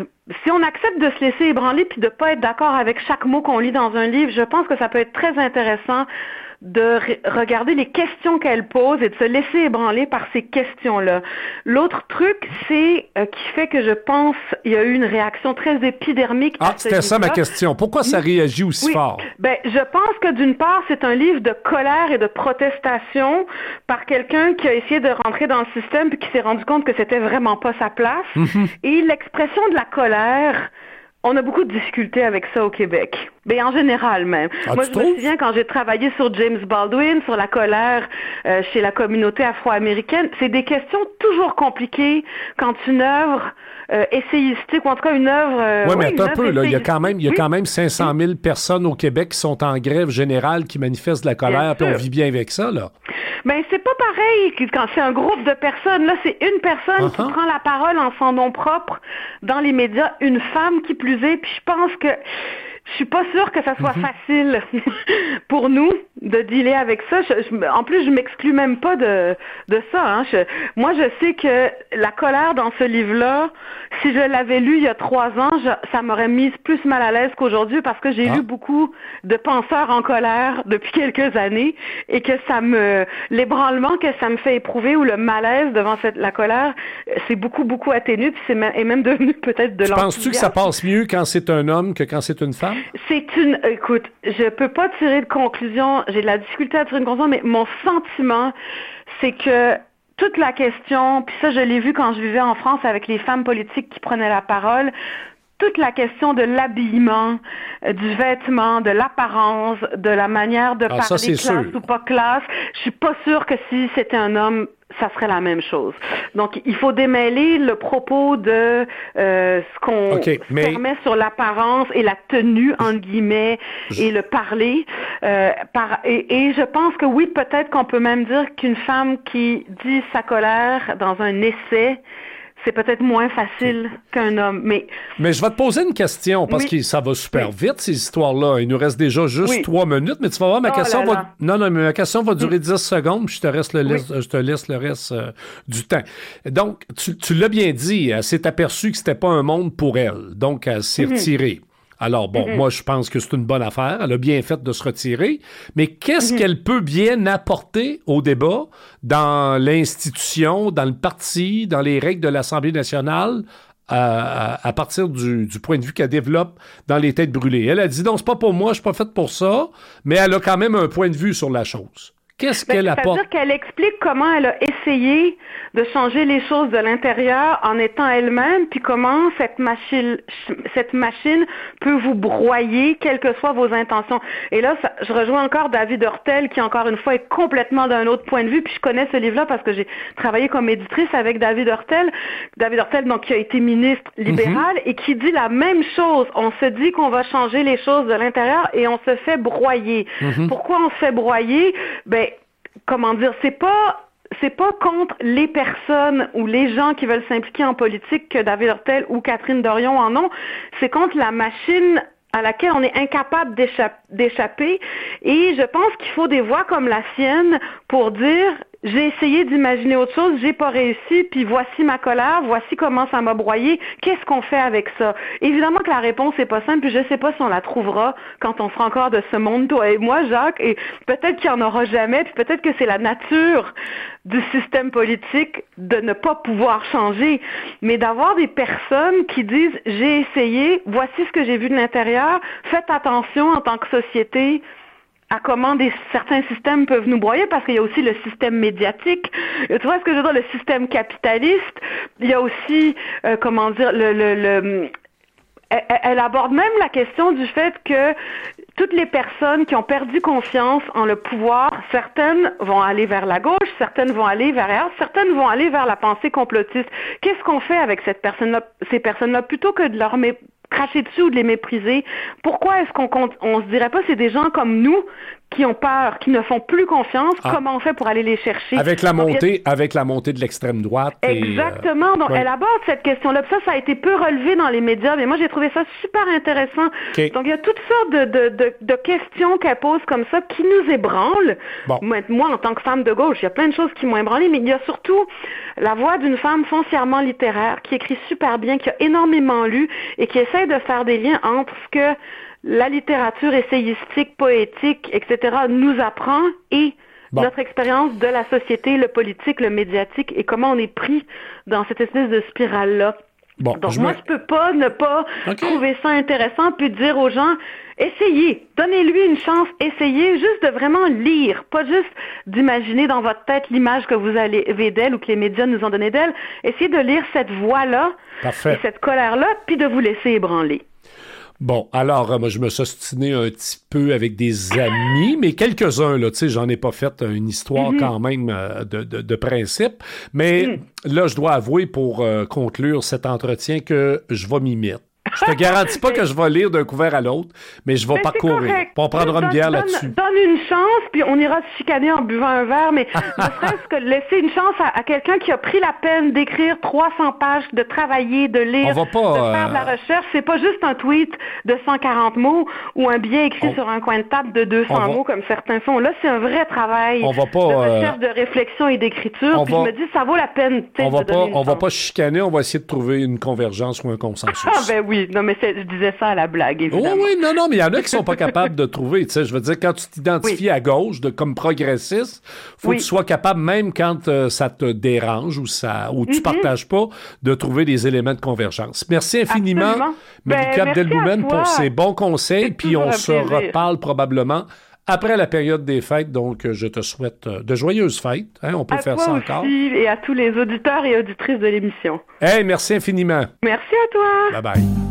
Speaker 4: si on accepte de se laisser ébranler puis de pas être d'accord avec chaque mot qu'on lit dans un livre je pense que ça peut être très intéressant de regarder les questions qu'elle pose et de se laisser ébranler par ces questions-là. L'autre truc, c'est euh, qui fait que je pense il y a eu une réaction très épidermique.
Speaker 2: Ah, c'était ça ma question. Pourquoi ça réagit aussi fort?
Speaker 4: Ben, je pense que d'une part, c'est un livre de colère et de protestation par quelqu'un qui a essayé de rentrer dans le système puis qui s'est rendu compte que c'était vraiment pas sa place. Mhm. Et l'expression de la colère, on a beaucoup de difficultés avec ça au Québec. Mais en général même.
Speaker 2: Ah,
Speaker 4: Moi, je me souviens quand j'ai travaillé sur James Baldwin, sur la colère euh, chez la communauté afro-américaine, c'est des questions toujours compliquées quand une œuvre euh, essayistique, ou en tout cas une œuvre... Euh,
Speaker 2: ouais, mais attends un peu, là, il y a quand même, il y a quand même 500 000 personnes au Québec qui sont en grève générale, qui manifestent de la colère, puis on vit bien avec ça, là.
Speaker 4: Ben, c'est pas pareil quand c'est un groupe de personnes. Là, c'est une personne qui uh-huh. prend la parole en son nom propre dans les médias, une femme qui plus est, puis je pense que je suis pas sûre que ça soit mhm. facile pour nous de dealer avec ça. en plus, je m'exclus même pas de, de ça. Hein. moi, je sais que la colère dans ce livre-là, si je l'avais lu il y a trois ans, ça m'aurait mise plus mal à l'aise qu'aujourd'hui parce que j'ai ah. lu beaucoup de penseurs en colère depuis quelques années et que ça me, l'ébranlement que ça me fait éprouver ou le malaise devant cette, la colère, c'est beaucoup, beaucoup atténué puis c'est même devenu peut-être de l'enthousiasme.
Speaker 2: Penses-tu que ça passe mieux quand c'est un homme que quand c'est une femme?
Speaker 4: C'est une. Écoute, je peux pas tirer de conclusion. J'ai de la difficulté à tirer une conclusion, mais mon sentiment, c'est que toute la question, puis ça, je l'ai vu quand je vivais en France avec les femmes politiques qui prenaient la parole toute la question de l'habillement, euh, du vêtement, de l'apparence, de la manière de
Speaker 2: ah,
Speaker 4: parler
Speaker 2: classe
Speaker 4: ou pas classe. Je suis pas sûre que si c'était un homme, ça serait la même chose. Donc, il faut démêler le propos de euh, ce qu'on permet sur l'apparence et la tenue, entre guillemets, et le parler. Euh, par, et, et, je pense que oui, peut-être qu'on peut même dire qu'une femme qui dit sa colère dans un essai, c'est peut-être moins facile qu'un homme. Mais,
Speaker 2: mais je vais te poser une question parce que ça va super vite, ces histoires-là. Il nous reste déjà juste trois minutes, mais tu vas voir, ma oh question va. Non, non, mais ma question va durer 10 secondes, puis je te, reste le je te laisse le reste euh, du temps. Donc, tu, tu l'as bien dit, elle s'est aperçue que c'était pas un monde pour elle. Donc, elle s'est mhm. retirée. Alors bon, mm-hmm. moi je pense que c'est une bonne affaire. Elle a bien fait de se retirer. Mais qu'est-ce mm-hmm. qu'elle peut bien apporter au débat dans l'institution, dans le parti, dans les règles de l'Assemblée nationale à, partir du, point de vue qu'elle développe dans les têtes brûlées? Elle a dit non, c'est pas pour moi, je suis pas faite pour ça, mais elle a quand même un point de vue sur la chose. Qu'est-ce qu'elle apporte?
Speaker 4: C'est-à-dire qu'elle explique comment elle a essayé de changer les choses de l'intérieur en étant elle-même, puis comment cette machine, cette machine peut vous broyer, quelles que soient vos intentions. Et là, je rejoins encore David Hurtel, qui encore une fois est complètement d'un autre point de vue, puis je connais ce livre-là parce que j'ai travaillé comme éditrice avec David Hurtel. David Hurtel, donc, qui a été ministre libéral mhm. et qui dit la même chose. On se dit qu'on va changer les choses de l'intérieur et on se fait broyer. Mhm. Pourquoi on se fait broyer? Ben, comment dire, c'est pas c'est pas contre les personnes ou les gens qui veulent s'impliquer en politique que David Hurtel ou Catherine Dorion en ont, c'est contre la machine à laquelle on est incapable d'échapper. Et je pense qu'il faut des voix comme la sienne pour dire j'ai essayé d'imaginer autre chose, j'ai pas réussi, puis voici ma colère, voici comment ça m'a broyé, qu'est-ce qu'on fait avec ça? Évidemment que la réponse est pas simple, puis je sais pas si on la trouvera quand on sera encore de ce monde, toi et moi, Jacques, et peut-être qu'il n'y en aura jamais, puis peut-être que c'est la nature du système politique de ne pas pouvoir changer, mais d'avoir des personnes qui disent j'ai essayé, voici ce que j'ai vu de l'intérieur, faites attention en tant que société, à comment des, certains systèmes peuvent nous broyer, parce qu'il y a aussi le système médiatique. Tu vois ce que je veux dire, le système capitaliste. Il y a aussi, euh, comment dire, le, le, le elle, aborde même la question du fait que toutes les personnes qui ont perdu confiance en le pouvoir, certaines vont aller vers la gauche, certaines vont aller vers ailleurs, certaines vont aller vers la pensée complotiste. Qu'est-ce qu'on fait avec cette personne ces personnes-là, plutôt que de leur cracher dessus ou de les mépriser. Pourquoi est-ce qu'on on se dirait pas c'est des gens comme nous qui ont peur, qui ne font plus confiance, ah. comment on fait pour aller les chercher?
Speaker 2: Avec la montée, avec la montée de l'extrême droite.
Speaker 4: Exactement. Donc elle aborde cette question-là. Ça, ça a été peu relevé dans les médias, mais moi j'ai trouvé ça super intéressant. Donc il y a toutes sortes de, de, de, questions qu'elle pose comme ça qui nous ébranlent. Moi, en tant que femme de gauche, il y a plein de choses qui m'ont ébranlé, mais il y a surtout la voix d'une femme foncièrement littéraire qui écrit super bien, qui a énormément lu et qui essaie de faire des liens entre ce que la littérature essayistique, poétique, etc. nous apprend et notre expérience de la société, le politique, le médiatique et comment on est pris dans cette espèce de spirale-là. Donc moi, je peux pas ne pas trouver ça intéressant puis dire aux gens, essayez, donnez-lui une chance, essayez juste de vraiment lire, pas juste d'imaginer dans votre tête l'image que vous avez d'elle ou que les médias nous ont donné d'elle. Essayez de lire cette voix-là et cette colère-là, puis de vous laisser ébranler.
Speaker 2: Bon, alors, euh, moi, je me suis ostiné un petit peu avec des amis, mais quelques-uns, là, tu sais, j'en ai pas fait une histoire mhm. quand même euh, de, de, principe. Mais mhm. là, je dois avouer, pour euh, conclure cet entretien, que je vais m'y mettre. Je te garantis pas que je vais lire d'un couvert à l'autre, mais je vais ben, parcourir. On prendra une bière là-dessus.
Speaker 4: Donne une chance, puis on ira se chicaner en buvant un verre, mais ne serait-ce que laisser une chance à, quelqu'un qui a pris la peine d'écrire 300 pages, de travailler, de lire, de faire de la euh, recherche. C'est pas juste un tweet de 140 mots ou un billet écrit sur un coin de table de 200 mots comme certains font. Là, c'est un vrai travail
Speaker 2: on va pas,
Speaker 4: de euh, recherche, de réflexion et d'écriture. Puis je me dis, ça vaut la peine.
Speaker 2: On va pas, on va pas chicaner, on va essayer de trouver une convergence ou un consensus.
Speaker 4: Ah ben oui, non mais je disais ça à la blague, évidemment.
Speaker 2: Oui, oui, non, non, mais il y en a qui sont pas capables de trouver. Tu sais, je veux dire, quand tu t'identifies à gauche de, comme progressiste, faut que tu sois capable, même quand euh, ça te dérange ou ça ou tu mm-hmm. partages pas, de trouver des éléments de convergence. Merci infiniment, Malika ben, pour ces bons conseils. Puis on se reparle probablement après la période des fêtes. Donc, je te souhaite euh, de joyeuses fêtes. Hein, on peut faire ça encore.
Speaker 4: Et à tous les auditeurs et auditrices de l'émission.
Speaker 2: Hey, merci infiniment.
Speaker 4: Merci à toi.
Speaker 2: Bye bye.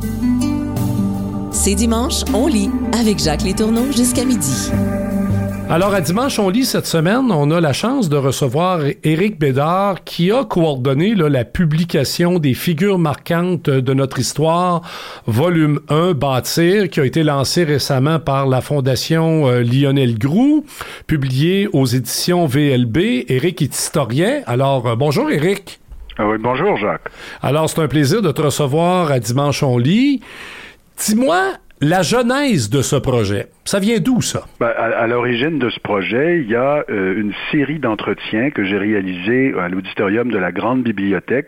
Speaker 1: C'est dimanche, on lit avec Jacques Létourneau jusqu'à midi.
Speaker 2: Alors, à Dimanche, on lit cette semaine, on a la chance de recevoir Éric Bédard qui a coordonné la publication des figures marquantes de notre histoire, volume 1, Bâtir, qui a été lancé récemment par la Fondation euh, Lionel Groux, publié aux éditions VLB. Éric est historien. Alors, euh, bonjour Éric.
Speaker 5: Ah oui, bonjour Jacques.
Speaker 2: Alors, c'est un plaisir de te recevoir à Dimanche, on lit. Dis-moi, la genèse de ce projet, ça vient d'où ça?
Speaker 5: Ben, à, l'origine de ce projet, il y a euh, une série d'entretiens que j'ai réalisés à l'auditorium de la Grande Bibliothèque.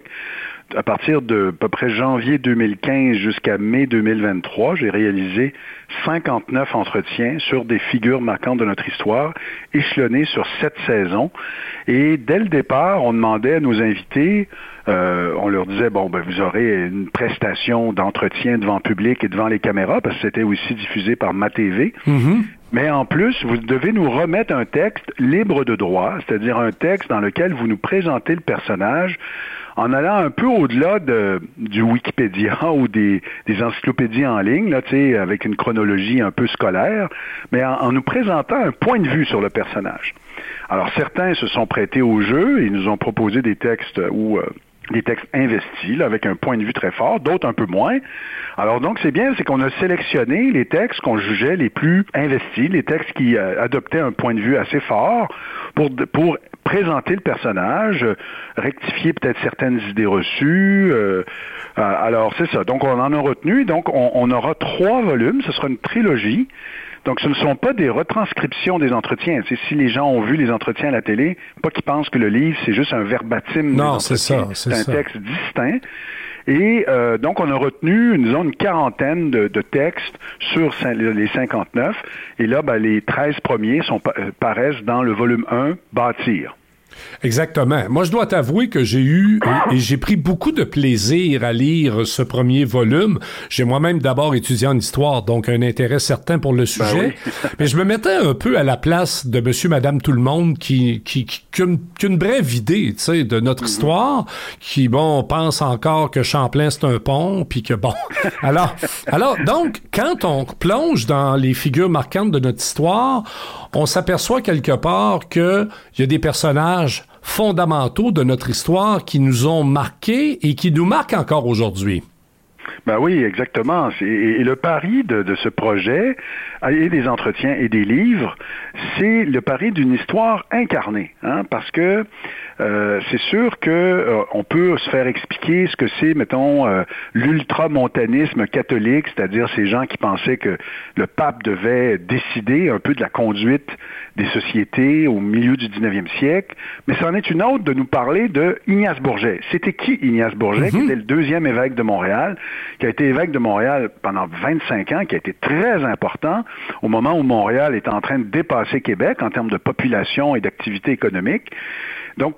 Speaker 5: À partir de à peu près janvier 2015 jusqu'à mai 2023, j'ai réalisé 59 entretiens sur des figures marquantes de notre histoire, échelonnés sur sept saisons. Et dès le départ, on demandait à nos invités euh, on leur disait, bon, ben, vous aurez une prestation d'entretien devant le public et devant les caméras, parce que c'était aussi diffusé par ma TV. Mm-hmm. Mais en plus, vous devez nous remettre un texte libre de droit, c'est-à-dire un texte dans lequel vous nous présentez le personnage en allant un peu au-delà de, du Wikipédia ou des, encyclopédies en ligne, là, avec une chronologie un peu scolaire, mais en, nous présentant un point de vue sur le personnage. Alors certains se sont prêtés au jeu et nous ont proposé des textes où euh, des textes investis, avec un point de vue très fort, d'autres un peu moins. Alors donc, c'est bien, c'est qu'on a sélectionné les textes qu'on jugeait les plus investis, les textes qui euh, adoptaient un point de vue assez fort pour, pour présenter le personnage, rectifier peut-être certaines idées reçues. Euh, euh, alors, c'est ça. Donc, on en a retenu. Donc, on, on aura trois volumes. Ce sera une trilogie. Donc, ce ne sont pas des retranscriptions des entretiens. C'est si les gens ont vu les entretiens à la télé, pas qu'ils pensent que le livre, c'est juste un verbatim.
Speaker 2: Non, c'est ça.
Speaker 5: C'est un texte distinct. Et euh, donc, on a retenu, disons, une quarantaine de, textes sur les 59. Et là, ben, les 13 premiers sont, euh, paraissent dans le volume 1, Bâtir.
Speaker 2: Exactement. Moi, je dois t'avouer que j'ai eu et, j'ai pris beaucoup de plaisir à lire ce premier volume. J'ai moi-même d'abord étudié en histoire, donc un intérêt certain pour le ben sujet. Mais je me mettais un peu à la place de monsieur, madame, tout le monde qui, qui, qui, une, une, brève idée, tu sais, de notre mhm. histoire, qui, bon, pense encore que Champlain, c'est un pont, puis que, bon. alors, alors, donc, quand on plonge dans les figures marquantes de notre histoire, on s'aperçoit quelque part qu'il y a des personnages fondamentaux de notre histoire qui nous ont marqués et qui nous marquent encore aujourd'hui.
Speaker 5: Ben oui, exactement. Et, le pari de, ce projet, et des entretiens et des livres, c'est le pari d'une histoire incarnée. Hein, parce que euh, c'est sûr que euh, on peut se faire expliquer ce que c'est, mettons, euh, l'ultramontanisme catholique, c'est-à-dire ces gens qui pensaient que le pape devait décider un peu de la conduite des sociétés au milieu du 19e siècle. Mais c'en est une autre de nous parler de Ignace Bourget. C'était qui Ignace Bourget, qui mhm. était le deuxième évêque de Montréal, qui a été évêque de Montréal pendant 25 ans, qui a été très important au moment où Montréal est en train de dépasser Québec en termes de population et d'activité économique. Donc,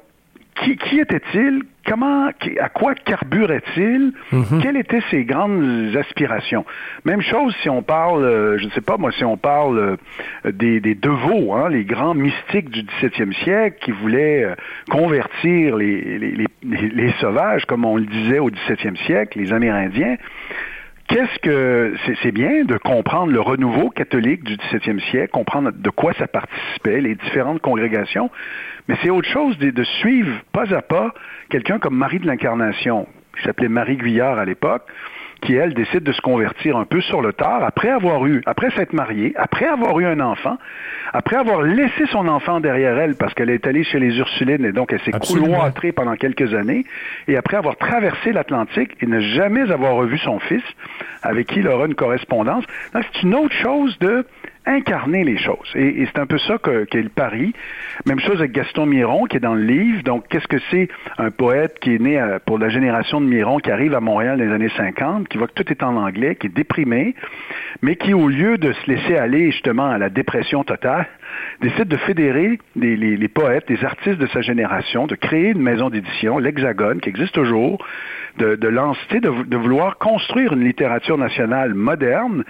Speaker 5: qui, qui était-il? Comment, à quoi carburait-il? Mhm. Quelles étaient ses grandes aspirations? Même chose si on parle, euh, je ne sais pas moi, si on parle euh, des, des Devots, hein, les grands mystiques du 17e siècle qui voulaient euh, convertir les, les, les, les, sauvages, comme on le disait au 17e siècle, les Amérindiens. Qu'est-ce que c'est bien de comprendre le renouveau catholique du 17e siècle, comprendre de quoi ça participait, les différentes congrégations, mais c'est autre chose de, de, suivre pas à pas quelqu'un comme Marie de l'Incarnation, qui s'appelait Marie Guyard à l'époque, qui, elle, décide de se convertir un peu sur le tard, après avoir eu, après s'être mariée, après avoir eu un enfant, après avoir laissé son enfant derrière elle parce qu'elle est allée chez les Ursulines et donc elle s'est cloîtrée pendant quelques années, et après avoir traversé l'Atlantique et ne jamais avoir revu son fils, avec qui il aura une correspondance. C'est une autre chose de incarner les choses. Et, c'est un peu ça qu'est le pari. Même chose avec Gaston Miron, qui est dans le livre. Donc, qu'est-ce que c'est un poète qui est né pour la génération de Miron, qui arrive à Montréal dans les années 50, qui voit que tout est en anglais, qui est déprimé, mais qui, au lieu de se laisser aller justement à la dépression totale, décide de fédérer les, les poètes, les artistes de sa génération, de créer une maison d'édition, l'Hexagone, qui existe toujours, de, de lancer, de, de, vouloir construire une littérature nationale moderne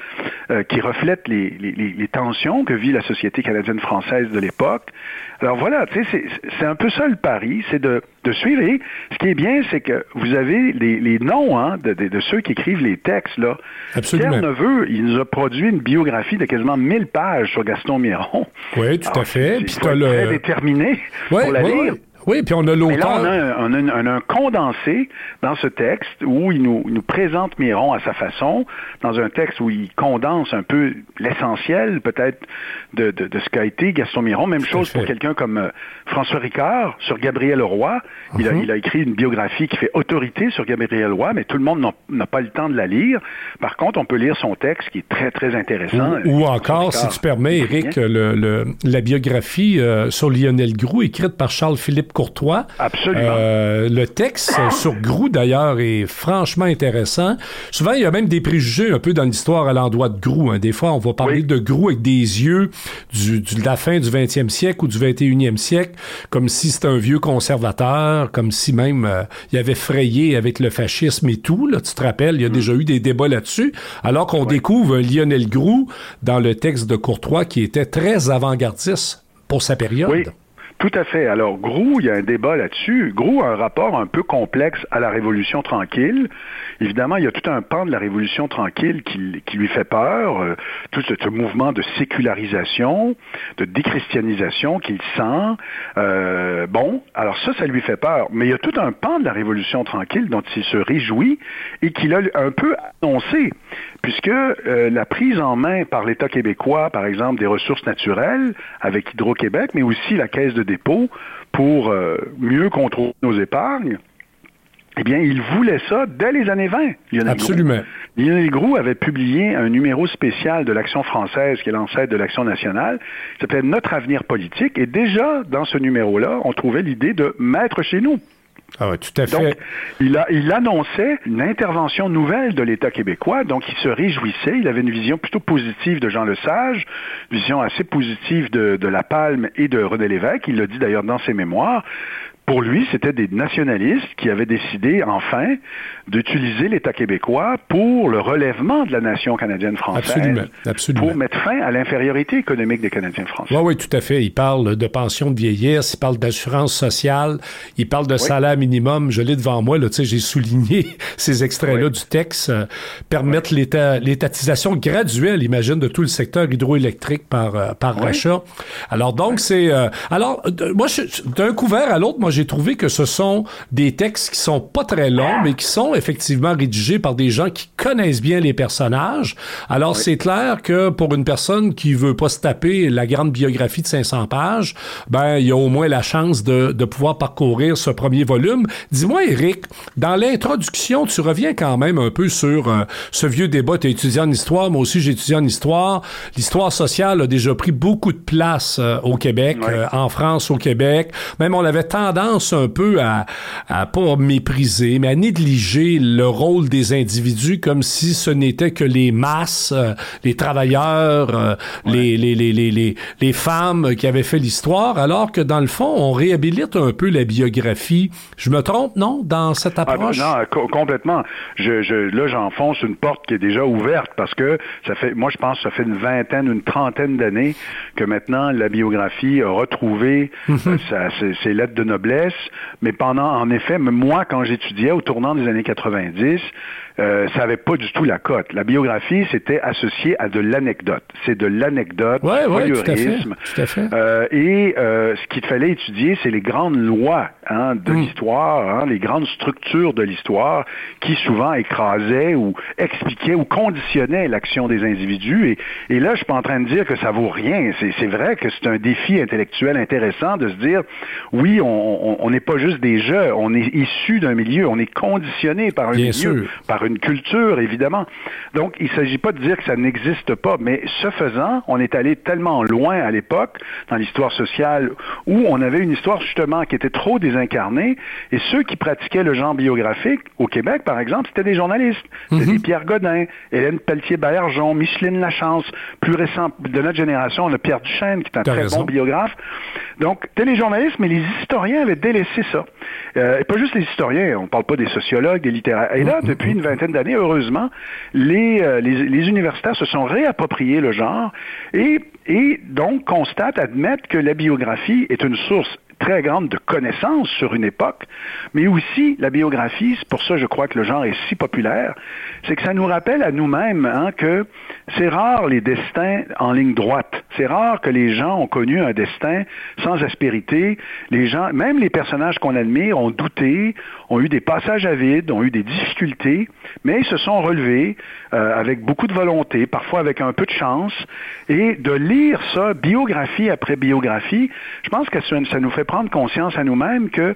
Speaker 5: euh, qui reflète les, tensions que vit la société canadienne-française de l'époque. Alors voilà, tu sais, c'est un peu ça le pari, c'est de, de suivre. Et ce qui est bien, c'est que vous avez les, les noms hein, de, de, ceux qui écrivent les textes. Là.
Speaker 2: Absolument.
Speaker 5: Pierre Neveu, il nous a produit une biographie de quasiment 1000 pages sur Gaston Miron.
Speaker 2: Oui, tout à fait.
Speaker 5: Puis le... très déterminé pour la lire.
Speaker 2: Oui, puis on a l'auteur.
Speaker 5: là, on a, un, un, condensé dans ce texte où il nous, nous présente Miron à sa façon, dans un texte où il condense un peu l'essentiel, peut-être, de, de, de, ce qu'a été Gaston Miron. Même chose pour quelqu'un comme euh, François Ricard sur Gabriel Roy. Il, a, mhm. il a écrit une biographie qui fait autorité sur Gabriel Roy, mais tout le monde n'a pas le temps de la lire. Par contre, on peut lire son texte qui est très, très intéressant.
Speaker 2: Ou, encore, si tu permets, Eric, le, le, la biographie euh, sur Lionel Groux, écrite par Charles-Philippe Courtois.
Speaker 5: Absolument.
Speaker 2: Euh, le texte sur Grou, d'ailleurs, est franchement intéressant. Souvent, il y a même des préjugés un peu dans l'histoire à l'endroit de Grou. Hein. Des fois, on va parler de Grou avec des yeux du, de la fin du 20e siècle ou du 21e siècle, comme si c'était un vieux conservateur, comme si même euh, il avait frayé avec le fascisme et tout. Là, tu te rappelles, il y a mm. déjà eu des débats là-dessus. Alors qu'on découvre un Lionel Grou dans le texte de Courtois qui était très avant-gardiste pour sa période.
Speaker 5: Tout à fait. Alors, Grou, il y a un débat là-dessus. Grou a un rapport un peu complexe à la Révolution tranquille. Évidemment, il y a tout un pan de la Révolution tranquille qui, lui fait peur, euh, tout ce, mouvement de sécularisation, de déchristianisation qu'il sent. Euh, bon, alors ça, ça lui fait peur. Mais il y a tout un pan de la Révolution tranquille dont il se réjouit et qu'il a un peu annoncé puisque euh, la prise en main par l'État québécois, par exemple, des ressources naturelles avec Hydro-Québec, mais aussi la caisse de dépôt pour euh, mieux contrôler nos épargnes, eh bien, il voulait ça dès les années 20.
Speaker 2: Lionel Absolument.
Speaker 5: Lionel Groux avait publié un numéro spécial de l'Action française, qui est l'ancêtre de l'Action nationale, qui s'appelait Notre avenir politique. Et déjà, dans ce numéro-là, on trouvait l'idée de mettre chez nous.
Speaker 2: Ah tout à fait.
Speaker 5: Donc, il, a, il annonçait une intervention nouvelle de l'État québécois, donc il se réjouissait. Il avait une vision plutôt positive de Jean Lesage, vision assez positive de, de La Palme et de René Lévesque. Il l'a dit d'ailleurs dans ses mémoires pour lui, c'était des nationalistes qui avaient décidé, enfin, d'utiliser l'État québécois pour le relèvement de la nation canadienne-française.
Speaker 2: Absolument, absolument.
Speaker 5: Pour mettre fin à l'infériorité économique des Canadiens français.
Speaker 2: Oui, oui, tout à fait. Il parle de pension de vieillesse, il parle d'assurance sociale, il parle de salaire minimum. Je l'ai devant moi, là, tu sais, j'ai souligné ces extraits-là du texte. Euh, permettre l'étatisation graduelle, imagine, de tout le secteur hydroélectrique par, euh, par rachat. Alors, donc, c'est... Euh, alors, moi, d'un couvert à l'autre, moi, j'ai trouvé que ce sont des textes qui sont pas très longs, mais qui sont effectivement rédigés par des gens qui connaissent bien les personnages. Alors, c'est clair que pour une personne qui veut pas se taper la grande biographie de 500 pages, ben, il y a au moins la chance de, de pouvoir parcourir ce premier volume. Dis-moi, Eric, dans l'introduction, tu reviens quand même un peu sur euh, ce vieux débat. Tu étudié en histoire, moi aussi j'ai étudié en histoire. L'histoire sociale a déjà pris beaucoup de place euh, au Québec, euh, en France, au Québec. Même on avait tendance un peu à, à pas mépriser, mais à négliger le rôle des individus comme si ce n'était que les masses, euh, les travailleurs, euh, les, les, les, les, les femmes qui avaient fait l'histoire, alors que dans le fond, on réhabilite un peu la biographie. Je me trompe, non, dans cette ah, ben approche?
Speaker 5: non, complètement. Je, je, là, j'enfonce une porte qui est déjà ouverte parce que ça fait, moi, je pense que ça fait une vingtaine, une trentaine d'années que maintenant la biographie a retrouvé mhm. euh, ses lettres de noblesse mais pendant, en effet, moi, quand j'étudiais au tournant des années 90, euh, ça n'avait pas du tout la cote. La biographie, c'était associé à de l'anecdote. C'est de l'anecdote,
Speaker 2: ouais, ouais, tout à fait, tout à fait.
Speaker 5: Euh, et euh, ce qu'il fallait étudier, c'est les grandes lois hein, de mm. l'histoire, hein, les grandes structures de l'histoire qui souvent écrasaient ou expliquaient ou conditionnaient l'action des individus. Et, et là, je suis pas en train de dire que ça vaut rien. C'est vrai que c'est un défi intellectuel intéressant de se dire, oui, on n'est pas juste des jeux, on est issu d'un milieu, on est conditionné par un milieu, par une culture, évidemment. Donc, il ne s'agit pas de dire que ça n'existe pas, mais ce faisant, on est allé tellement loin à l'époque, dans l'histoire sociale, où on avait une histoire justement qui était trop désincarnée, et ceux qui pratiquaient le genre biographique, au Québec, par exemple, c'était des journalistes. C'était mhm. Pierre Godin, Hélène Pelletier-Baillargeon, Micheline Lachance, plus récent de notre génération, on a Pierre Duchesne, qui est un très bon biographe. Donc, téléjournalistes, mais les historiens avaient délaissé ça. Euh, et pas juste les historiens, on ne parle pas des sociologues, des littéraires. Et là, mhm. depuis une d'années, heureusement, euh, les, les, universitaires se sont réappropriés le genre et, et donc constatent, admettent que la biographie est une source très grande de connaissances sur une époque, mais aussi la biographie, c'est pour ça je crois que le genre est si populaire, c'est que ça nous rappelle à nous-mêmes hein, que c'est rare les destins en ligne droite. C'est rare que les gens ont connu un destin sans aspérité. Les gens, même les personnages qu'on admire, ont douté, ont eu des passages à vide, ont eu des difficultés, mais ils se sont relevés euh, avec beaucoup de volonté, parfois avec un peu de chance. Et de lire ça, biographie après biographie, je pense que ça nous fait prendre conscience à nous-mêmes que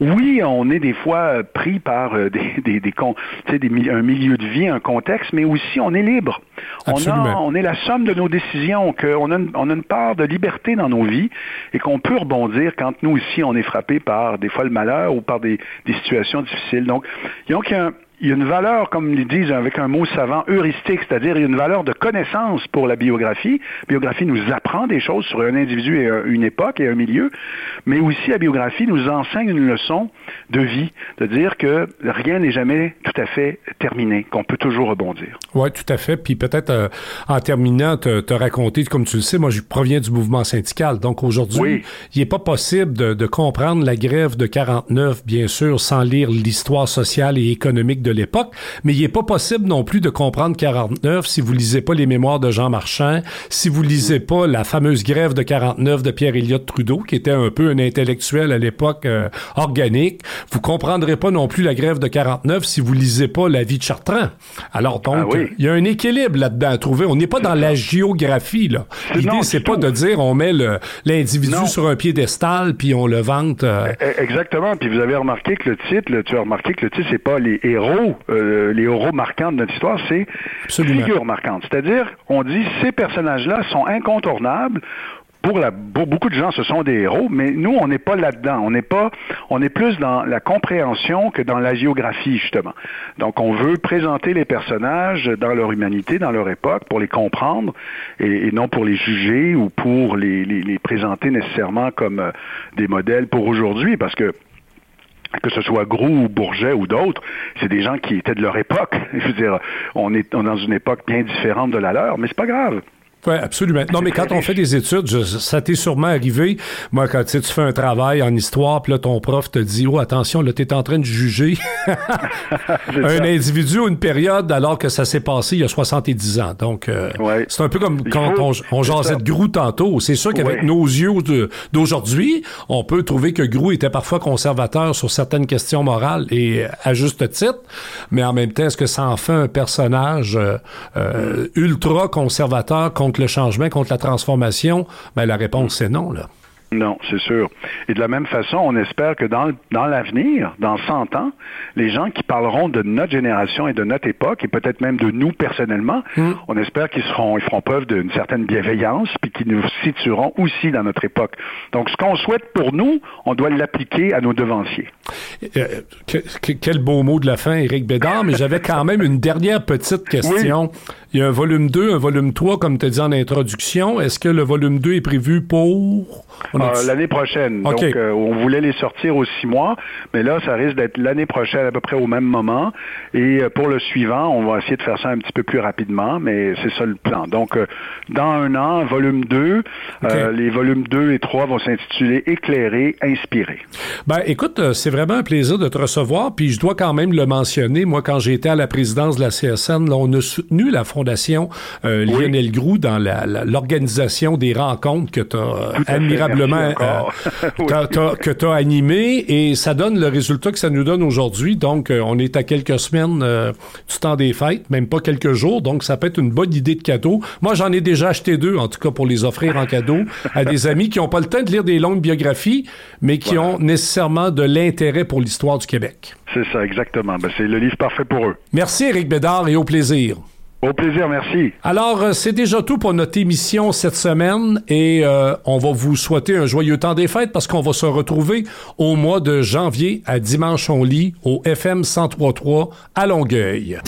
Speaker 5: oui, on est des fois pris par euh, des, des, des, des, un milieu de vie, un contexte, mais aussi on est libre. On, a, on est la somme de nos décisions, qu'on a, une, on a une part de liberté dans nos vies et qu'on peut rebondir quand nous aussi on est frappé par des fois le malheur ou par des, des situations difficiles. Donc, donc il y a un, il y a une valeur, comme ils disent avec un mot savant, heuristique, c'est-à-dire il y a une valeur de connaissance pour la biographie. La biographie nous apprend des choses sur un individu et une époque et un milieu, mais aussi la biographie nous enseigne une leçon de vie, de dire que rien n'est jamais tout à fait terminé, qu'on peut toujours rebondir.
Speaker 2: Oui, tout à fait. Puis peut-être euh, en terminant, te, te, raconter, comme tu le sais, moi je proviens du mouvement syndical, donc aujourd'hui, il n'est pas possible de, de comprendre la grève de 49, bien sûr, sans lire l'histoire sociale et économique de l'époque, mais il n'est pas possible non plus de comprendre 49 si vous lisez pas les mémoires de Jean Marchand, si vous lisez pas la fameuse grève de 49 de Pierre Elliott Trudeau, qui était un peu un intellectuel à l'époque euh, organique. Vous comprendrez pas non plus la grève de 49 si vous lisez pas la vie de Chartrand. Alors donc, ah il y a un équilibre là-dedans à trouver. On n'est pas dans la géographie là. L'idée c'est pas de dire on met l'individu sur un piédestal puis on le vante. Euh.
Speaker 5: E, e, exactement. Puis vous avez remarqué que le titre, tu as remarqué que le titre c'est pas les héros euh, les héros marquants de notre histoire, c'est figures marquantes. C'est-à-dire, on dit ces personnages-là sont incontournables. Pour, la, beaucoup de gens, ce sont des héros, mais nous, on n'est pas là-dedans. On n'est pas, on est plus dans la compréhension que dans la géographie, justement. Donc, on veut présenter les personnages dans leur humanité, dans leur époque, pour les comprendre et, non pour les juger ou pour les, les présenter nécessairement comme euh, des modèles pour aujourd'hui, parce que que ce soit Grou ou Bourget ou d'autres, c'est des gens qui étaient de leur époque. Je veux dire, on est, on est dans une époque bien différente de la leur, mais c'est pas grave.
Speaker 2: Oui, absolument. Non, mais quand on fait des études, ça t'est sûrement arrivé. Moi, quand tu fais un travail en histoire, puis là, ton prof te dit Oh, attention, là, t'es en train de juger un individu ou une période alors que ça s'est passé il y a 70 ans. Donc, euh, c'est un peu comme quand on, on jasait de Grou tantôt. C'est sûr qu'avec nos yeux d'aujourd'hui, on peut trouver que Grou était parfois conservateur sur certaines questions morales et à juste titre, mais en même temps, est-ce que ça en fait un personnage euh, euh, ultra conservateur contre le changement, contre la transformation? Ben, la réponse, c'est non, là.
Speaker 5: Non, c'est sûr. Et de la même façon, on espère que dans, dans l'avenir, dans 100 ans, les gens qui parleront de notre génération et de notre époque, et peut-être même de nous personnellement, hmm. on espère qu'ils seront, ils feront preuve d'une certaine bienveillance, puis qu'ils nous situeront aussi dans notre époque. Donc, ce qu'on souhaite pour nous, on doit l'appliquer à nos devanciers.
Speaker 2: Euh, quel beau mot de la fin, Éric Bédard, mais j'avais quand même une dernière petite question. Il y a un volume 2, un volume 3, comme tu as dit en introduction. Est-ce que le volume 2 est prévu pour...
Speaker 5: Euh, l'année prochaine. Donc, euh, on voulait les sortir aux six mois, mais là, ça risque d'être l'année prochaine à peu près au même moment. Et euh, pour le suivant, on va essayer de faire ça un petit peu plus rapidement, mais c'est ça le plan. Donc, dans un an, volume 2, les volumes 2 et 3 vont s'intituler Éclairer, Inspirer.
Speaker 2: Ben, écoute, c'est vraiment un plaisir de te recevoir, puis je dois quand même le mentionner. Moi, quand j'ai été à la présidence de la CSN, là, on a soutenu la fondation Fondation euh, Lionel Groux dans l'organisation des rencontres que tu as admirablement euh, que tu as animé et ça donne le résultat que ça nous donne aujourd'hui. Donc, euh, on est à quelques semaines du temps des fêtes, même pas quelques jours. Donc, ça peut être une bonne idée de cadeau. Moi, j'en ai déjà acheté deux, en tout cas pour les offrir en cadeau à des amis qui n'ont pas le temps de lire des longues biographies, mais qui ont nécessairement de l'intérêt pour l'histoire du Québec.
Speaker 5: C'est ça, exactement. Ben, c'est le livre parfait pour eux.
Speaker 2: Merci, Éric Bédard, et au plaisir.
Speaker 5: Au plaisir, merci.
Speaker 2: Alors, euh, c'est déjà tout pour notre émission cette semaine et euh, on va vous souhaiter un joyeux temps des fêtes parce qu'on va se retrouver au mois de janvier à Dimanche on lit au FM 1033 à Longueuil.